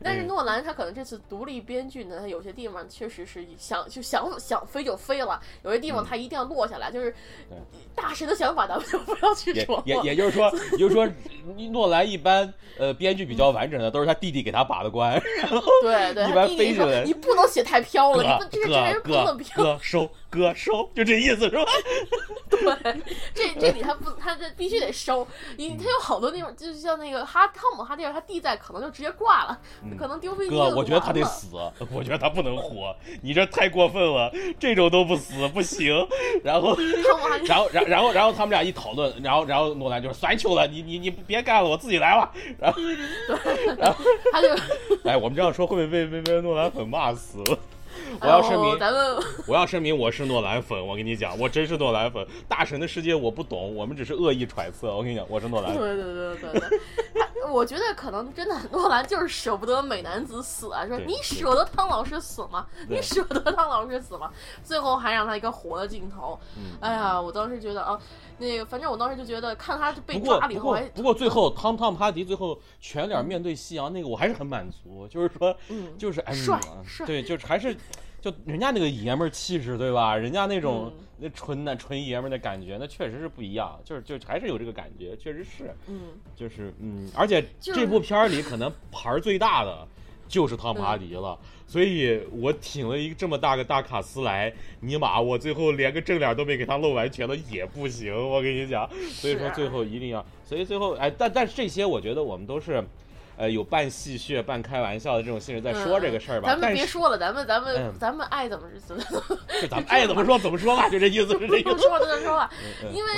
但是嗯诺兰他可能这次独立编剧呢，他有些地方确实是想就想想飞就飞了，有些地方嗯他一定要落下来，就是对大神的想法咱们就不要去说。也也就是说，也就是说，诺兰一般呃编剧比较完整的都是他弟弟给他把的关，对对，一般飞起来说你不能写太飘了，哥你不这这人哥不能哥飘。哥收哥收，就这意思是吧？对，这这里他不他这必须得收，因他有好多地方，就像那个哈汤姆哈迪尔他弟在可能就直接挂了，可能丢飞机哥，我觉得他得死，我觉得他不能活，你这太过分了，这种都不死不行。然后，汤姆哈迪然后，然后，然后，然后他们俩一讨论，然后，然后诺兰就说：“算球了，你你你别干了，我自己来吧。”然后，他就哎，我们这样说会不会被被被诺兰粉骂死了？我要声明，咱们我要声明，我是诺兰粉。我跟你讲，我真是诺兰粉。大神的世界我不懂，我们只是恶意揣测。我跟你讲，我是诺兰粉。对对对对对，他我我觉得可能真的诺兰就是舍不得美男子死啊，说你舍得汤老师死吗？你舍得汤老师死吗？最后还让他一个活的镜头。嗯哎呀，我当时觉得啊，那个反正我当时就觉得看他被抓了以后还过不过最后汤汤姆哈迪最后全脸面对夕阳那个我还是很满足，就是说嗯就是哎帅对，就是还是就人家那个爷们儿气质对吧？人家那种嗯那纯男纯爷们儿的感觉，那确实是不一样，就是就还是有这个感觉，确实是嗯就是嗯，而且这部片儿里可能牌儿最大的。就是汤姆哈迪了，所以我挺了一个这么大个大卡斯来，尼玛，我最后连个正脸都没给他露完全的也不行，我跟你讲，所以说最后一定要，所以最后哎，但但是这些我觉得我们都是，呃，有半戏谑、半开玩笑的这种性质在说这个事儿吧。咱们别说了，咱们咱们、嗯咱们爱怎么怎么就 咱们爱怎么说怎么说吧，就这意思是这意思。怎么说就这么说吧。嗯因为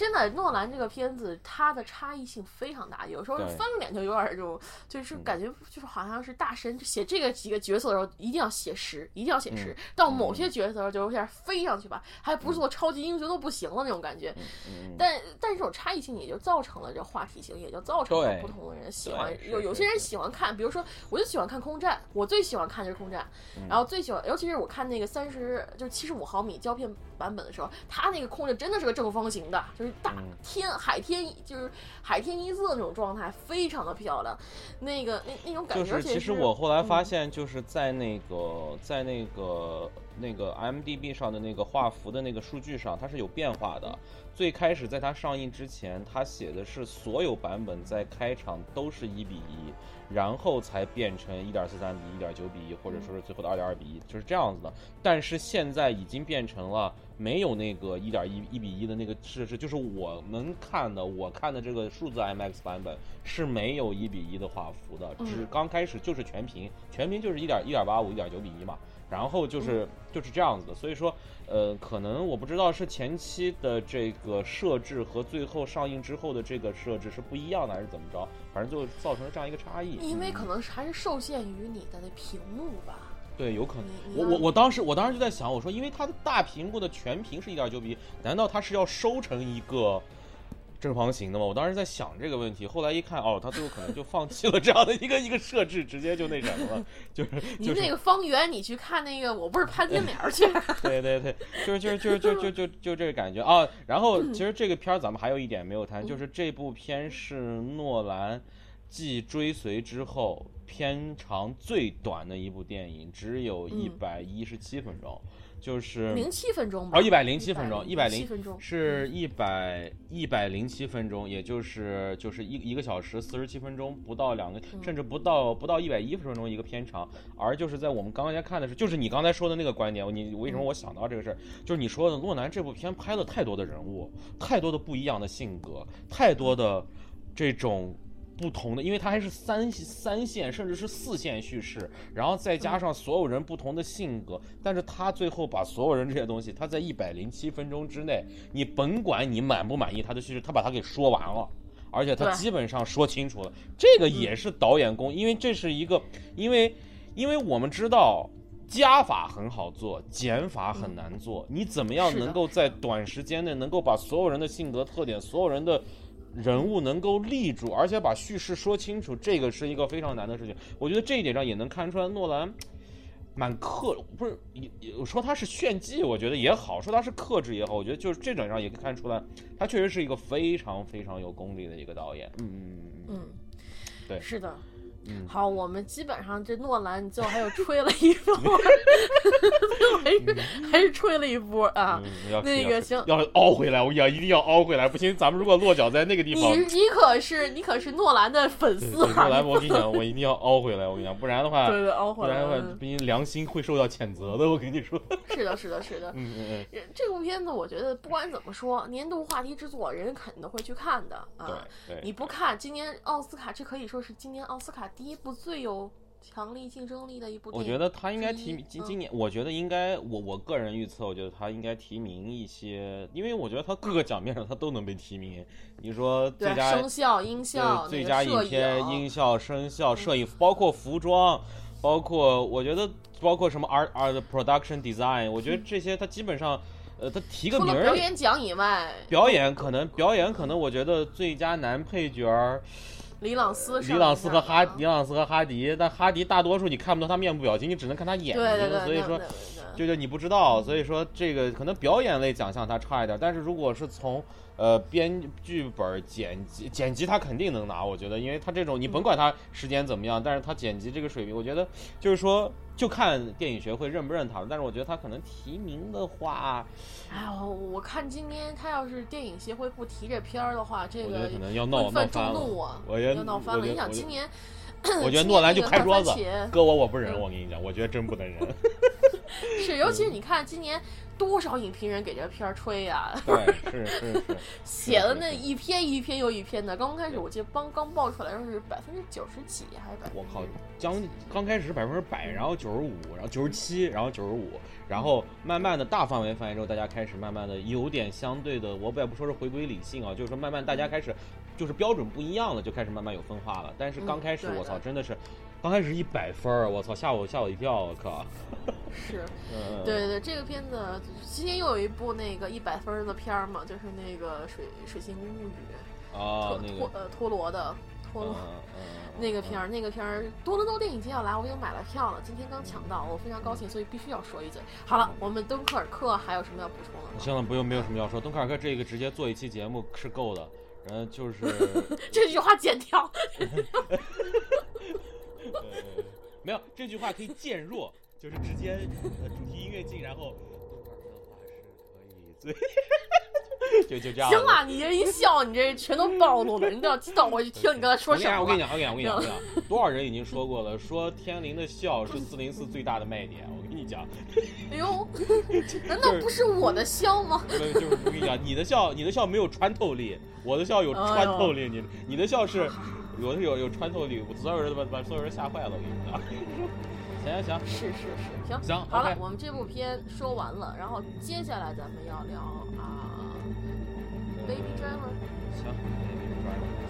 真的诺兰这个片子，它的差异性非常大，有时候翻个脸就有点这种，就是感觉就是好像是大神写这个几个角色的时候，一定要写实，一定要写实。到某些角色的时候，就有点飞上去吧，还不是做超级英雄都不行了那种感觉。嗯但但是这种差异性也就造成了这话题性，也就造成了不同的人喜欢有有些人喜欢看，比如说我就喜欢看空战，我最喜欢看就是空战，嗯然后最喜欢，尤其是我看那个三十就是七十五毫米胶片版本的时候，它那个空战真的是个正方形的，就是大嗯天海天就是海天一色那种状态，非常的漂亮，那个那那种感觉，就是而且其实我后来发嗯现，就是在那个在那个那个 IMDB 上的那个画幅的那个数据上，它是有变化的。最开始在它上映之前，它写的是所有版本在开场都是一比一，然后才变成一点四三比一点九比一，或者说是最后的二点二比一，就是这样子的。但是现在已经变成了没有那个一点一一比一的那个设置，就是我们看的我看的这个数字 IMAX 版本是没有一比一的画幅的，只嗯刚开始就是全屏，全屏就是一点一点八五一点九比一嘛。然后就是就是这样子的，所以说，呃，可能我不知道是前期的这个设置和最后上映之后的这个设置是不一样的，还是怎么着？反正就造成了这样一个差异。因为嗯可能还是受限于你的那屏幕吧。对，有可能。我我我当时我当时就在想，我说，因为它的大屏幕的全屏是一点九比一，难道它是要收成一个正方形的吗？我当时在想这个问题，后来一看，哦，它最后可能就放弃了这样的一个一个设置，直接就那什么了，就是就是你那个方圆，你去看那个，我不是潘金莲儿去，对对对，就是就是就是就就就就这个感觉啊。然后其实这个片儿咱们还有一点没有谈，就是这部片是诺兰继《追随》之后片长最短的一部电影，只有一百一十七分钟，就是零七分钟吧？哦，一百零七分钟，一百零七分钟是一百一百零七分钟，也就是就是一一个小时四十七分钟，不到两个，甚至不到不到一百一十分钟一个片长，而就是在我们刚才看的是，就是你刚才说的那个观点，你为什么我想到这个事儿，就是你说的洛南这部片拍了太多的人物，太多的不一样的性格，太多的这种。不同的，因为它还是三三线甚至是四线叙事，然后再加上所有人不同的性格，但是他最后把所有人这些东西，他在一百零七分钟之内，你甭管你满不满意他的叙事，他把它给说完了。而且他基本上说清楚了，这个也是导演功，因为这是一个，因为因为我们知道加法很好做，减法很难做，你怎么样能够在短时间内能够把所有人的性格特点、所有人的人物能够立住，而且把叙事说清楚，这个是一个非常难的事情。我觉得这一点上也能看出来诺兰。蛮克，不是也也说他是炫技，我觉得也好；说他是克制也好，我觉得就是这点上也可以看出来，他确实是一个非常非常有功力的一个导演。嗯嗯嗯嗯，嗯，对是的。嗯好，我们基本上这诺兰最后还有吹了一波，最后还是还是吹了一波啊。嗯那个行要凹回来，我要一定要凹回来，不行，咱们如果落脚在那个地方，你你可是你可是诺兰的粉丝啊！对诺兰，我跟你讲，我一定要凹回来，我跟你讲，不然的话，对对，凹回来不然的话，毕竟，良心会受到谴责的，我跟你说。是的，是的，是的。嗯嗯嗯，这部片子我觉得不管怎么说，年度话题之作，人肯定会去看的啊。对对。你不看，今年奥斯卡这可以说是今年奥斯卡第一部最有强力竞争力的一部电影。我觉得他应该提今今年，我觉得应该我我个人预测，我觉得他应该提名一些，因为我觉得他各个奖面上他都能被提名。你说最佳声效、音效、最佳影片、影音效、声效、摄影，包括服装，包括我觉得包括什么 art art production design，我觉得这些他基本上，呃，他提个名儿了表演奖以外，表演可能表演可能，我觉得最佳男配角儿，李朗斯上李朗斯和哈上李朗斯和哈迪，但哈迪大多数你看不到他面部表情，你只能看他眼睛，对对对，所以说就就你不知道，所以说这个可能表演类奖项他差一点，但是如果是从呃编剧本、剪辑、剪辑，他肯定能拿，我觉得，因为他这种你甭管他时间怎么样，但是他剪辑这个水平，我觉得就是说就看电影学会认不认他了。但是我觉得他可能提名的话，哎呦，我看今年他要是电影协会不提这片儿的话，这个我觉得可能要闹闹翻了。我觉得要闹翻了。你想今年，我觉得诺兰就拍 桌子搁我我不忍，嗯我跟你讲，我觉得真不能忍。是，尤其是你看今年多少影评人给这片儿吹呀、对，是是是，写的那一篇一篇又一篇的。刚开始我记得刚刚爆出来说是百分之九十几还是百我靠，将刚开始百分之百，然后九十五，然后九十七，然后九十五，然后慢慢的大范围范围之后，大家开始慢慢的有点相对的，我也不说是回归理性啊，就是说慢慢大家开始就是标准不一样了，就开始慢慢有分化了。但是刚开始我操，真的是，刚开始一百分儿，我操，吓我吓我一跳，我靠。是。嗯，对对对，这个片子今天又有一部那个一百分儿的片儿嘛，就是那个水《水星物语》啊，陀那个，呃陀螺的陀螺。嗯 嗯，那个片儿，那个片儿，多伦多电影节要来，我已经买了票了，今天刚抢到，我非常高兴，所以必须要说一嘴。好了，我们敦刻尔克还有什么要补充的吗？行了，不用，没有什么要说。敦刻尔克这个直接做一期节目是够的，然后就是。这句话剪掉。呃，没有这句话可以渐弱，就是直接呃主题音乐进，然后的话是可以最，就就这样。行了，你这一笑，你这全都暴露了，你都要知道我去听你刚才说什么。我跟你讲，我跟你讲，我跟你讲，我跟你讲，多少人已经说过了，说天灵的笑是四零四最大的卖点。我跟你讲，哎呦，难道不是我的笑吗？就是就是我跟你讲，你的笑，你的笑没有穿透力，我的笑有穿透力，你你的笑是有有有穿透力，我所有人都把把所有人吓坏了。我跟你讲，行行行。是是是，行行好了我们这部片说完了，然后接下来咱们要聊啊，Baby Driver。行，那个抓着知道。